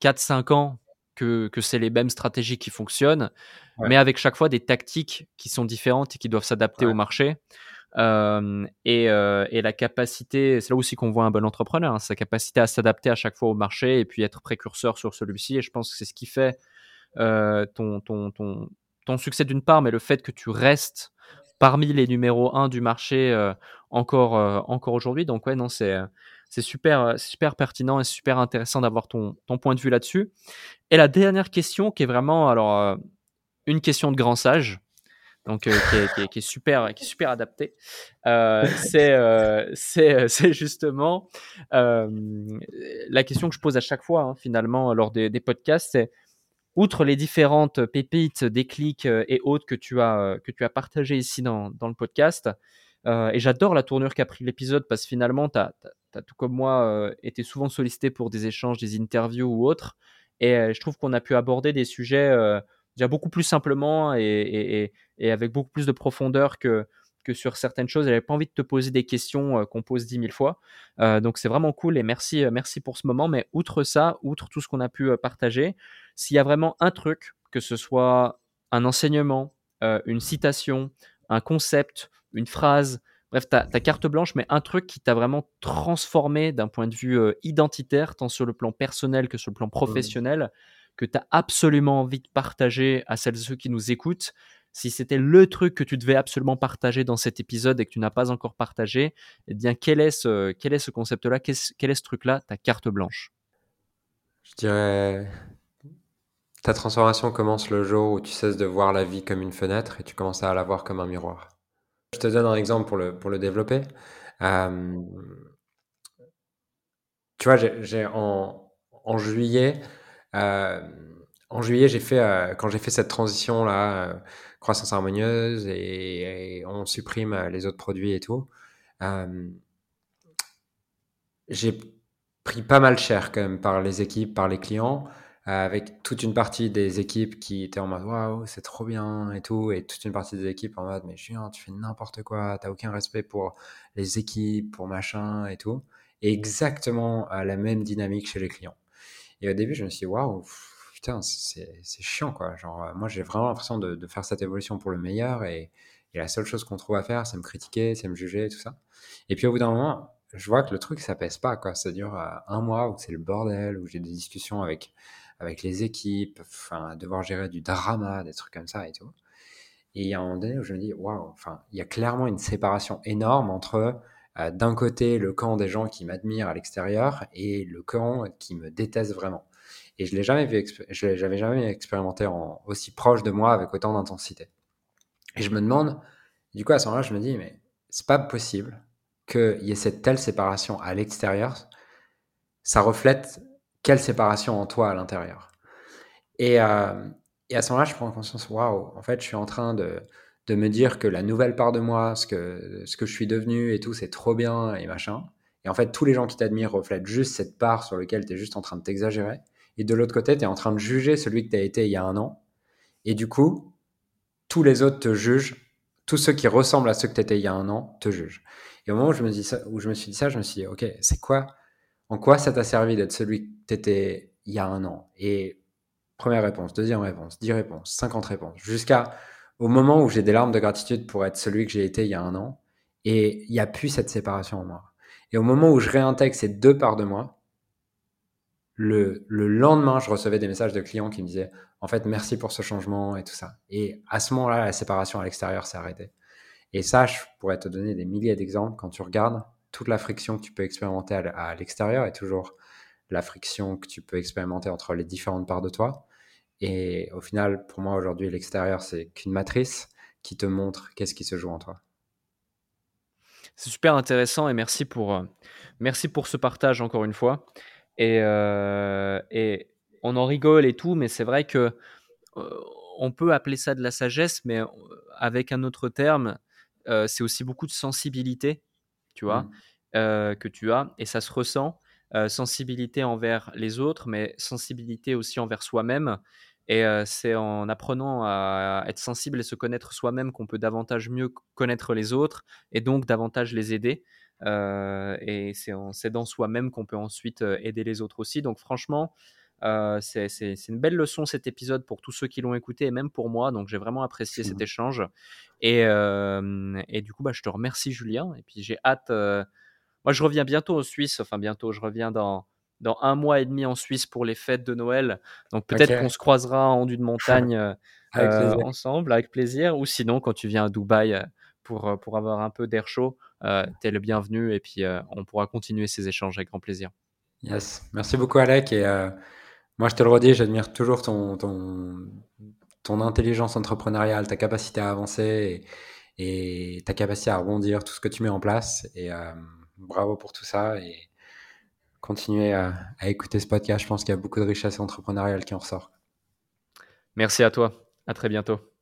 4-5 ans que, que c'est les mêmes stratégies qui fonctionnent, mais avec chaque fois des tactiques qui sont différentes et qui doivent s'adapter au marché. Euh, et, euh, et, la capacité, c'est là aussi qu'on voit un bon entrepreneur, hein, sa capacité à s'adapter à chaque fois au marché et puis être précurseur sur celui-ci. Et je pense que c'est ce qui fait euh, ton, ton, ton, ton, succès d'une part, mais le fait que tu restes parmi les numéros 1 du marché euh, encore, euh, encore aujourd'hui. Donc ouais, non, c'est c'est super, super pertinent et super intéressant d'avoir ton, ton point de vue là-dessus. Et la dernière question qui est vraiment alors une question de grand sage, donc euh, qui, est, super, qui est super adaptée, c'est c'est justement la question que je pose à chaque fois hein, finalement lors des, podcasts, c'est outre les différentes pépites, déclics et autres que tu as que tu as partagé ici dans, le podcast. et j'adore la tournure qu'a pris l'épisode parce que finalement, tu as, tout comme moi, euh, été souvent sollicité pour des échanges, des interviews ou autres. Et euh, je trouve qu'on a pu aborder des sujets euh, déjà beaucoup plus simplement et, avec beaucoup plus de profondeur que, que sur certaines choses. J'avais pas envie de te poser des questions qu'on pose dix mille fois. donc c'est vraiment cool et merci, merci pour ce moment. Mais outre ça, outre tout ce qu'on a pu partager, s'il y a vraiment un truc, que ce soit un enseignement, une citation, un concept, une phrase, Bref, ta, carte blanche, mais un truc qui t'a vraiment transformé d'un point de vue euh, identitaire, tant sur le plan personnel que sur le plan professionnel, que tu as absolument envie de partager à celles et ceux qui nous écoutent. Si c'était le truc que tu devais absolument partager dans cet épisode et que tu n'as pas encore partagé, eh bien, quel est ce, quel est ce concept-là? Quel, est ce truc-là, ta carte blanche Je dirais ta transformation commence le jour où tu cesses de voir la vie comme une fenêtre et tu commences à la voir comme un miroir. Je te donne un exemple pour le, pour le développer. Tu vois, j'ai en, en, juillet, en juillet, j'ai fait euh, quand j'ai fait cette transition là, croissance harmonieuse et, on supprime les autres produits et tout. j'ai pris pas mal cher quand même par les équipes, par les clients. Euh, avec toute une partie des équipes qui étaient en mode waouh, c'est trop bien et tout, et toute une partie des équipes en mode mais Julien, tu fais n'importe quoi, t'as aucun respect pour les équipes, pour machin et tout. Et exactement la même dynamique chez les clients. Et au début, je me suis dit waouh, putain, c'est chiant quoi. Genre, euh, moi j'ai vraiment l'impression de, faire cette évolution pour le meilleur, et, la seule chose qu'on trouve à faire, c'est me critiquer, c'est me juger, tout ça. Et puis au bout d'un moment, je vois que le truc ça pèse pas quoi. Ça dure euh, un mois où c'est le bordel, où j'ai des discussions avec avec les équipes, enfin, devoir gérer du drama, des trucs comme ça et tout. Et il y a un moment donné où je me dis, waouh, enfin, il y a clairement une séparation énorme entre d'un côté le camp des gens qui m'admirent à l'extérieur et le camp qui me déteste vraiment. Et je l'ai jamais vu, je l'avais jamais expérimenté en, aussi proche de moi avec autant d'intensité. Et je me demande, du coup à ce moment-là, je me dis, mais c'est pas possible qu'il y ait cette telle séparation à l'extérieur. Ça reflète quelle séparation en toi à l'intérieur. Et, euh, et, à ce moment-là, je prends conscience, waouh, en fait, je suis en train de, de, me dire que la nouvelle part de moi, ce que, ce que je suis devenu et tout, c'est trop bien et machin. Et en fait, tous les gens qui t'admirent reflètent juste cette part sur laquelle tu es juste en train de t'exagérer. Et de l'autre côté, tu es en train de juger celui que tu as été il y a un an. Et du coup, tous les autres te jugent tous ceux qui ressemblent à ceux que tu étais il y a un an te jugent. Et au moment où je me, dis ça, où je me suis dit ça, je me suis dit, OK, c'est quoi En quoi ça t'a servi d'être celui que tu étais il y a un an? Et première réponse, deuxième réponse, dix réponses, cinquante réponses, jusqu'à au moment où j'ai des larmes de gratitude pour être celui que j'ai été il y a un an. Et il n'y a plus cette séparation en moi. Et au moment où je réintègre ces deux parts de moi, le, le, lendemain, je recevais des messages de clients qui me disaient En fait, merci pour ce changement et tout ça. Et à ce moment-là, la séparation à l'extérieur s'est arrêtée. Et ça, je pourrais te donner des milliers d'exemples. Quand tu regardes, toute la friction que tu peux expérimenter à l'extérieur est toujours la friction que tu peux expérimenter entre les différentes parts de toi. Et au final, pour moi, aujourd'hui, l'extérieur, c'est qu'une matrice qui te montre qu'est-ce qui se joue en toi. C'est super intéressant et merci pour, euh, merci pour ce partage encore une fois. Et, euh, et on en rigole et tout, mais c'est vrai que euh, on peut appeler ça de la sagesse, mais avec un autre terme, c'est aussi beaucoup de sensibilité, tu vois, mmh. que tu as, et ça se ressent. Sensibilité envers les autres, mais sensibilité aussi envers soi-même. Et c'est en apprenant à être sensible et se connaître soi-même qu'on peut davantage mieux connaître les autres et donc davantage les aider. et c'est dans soi-même qu'on peut ensuite aider les autres aussi. Donc franchement, c'est une belle leçon cet épisode pour tous ceux qui l'ont écouté et même pour moi. Donc j'ai vraiment apprécié cet échange. Et, et, du coup, bah, je te remercie Julien. Et puis j'ai hâte. Moi, je reviens bientôt en Suisse. Enfin bientôt, je reviens dans dans un mois et demi en Suisse pour les fêtes de Noël. Donc peut-être qu'on se croisera en du de montagne euh, ensemble, avec plaisir. Ou sinon, quand tu viens à Dubaï euh, pour, euh, pour avoir un peu d'air chaud, tu es le bienvenu et puis on pourra continuer ces échanges avec grand plaisir. Yes, merci beaucoup Alec. Et moi, je te le redis, j'admire toujours ton, ton, ton intelligence entrepreneuriale, ta capacité à avancer et, et, ta capacité à rebondir, tout ce que tu mets en place. Et bravo pour tout ça. Et continuer à, écouter ce podcast. Je pense qu'il y a beaucoup de richesse entrepreneuriale qui en ressort. Merci à toi. À très bientôt.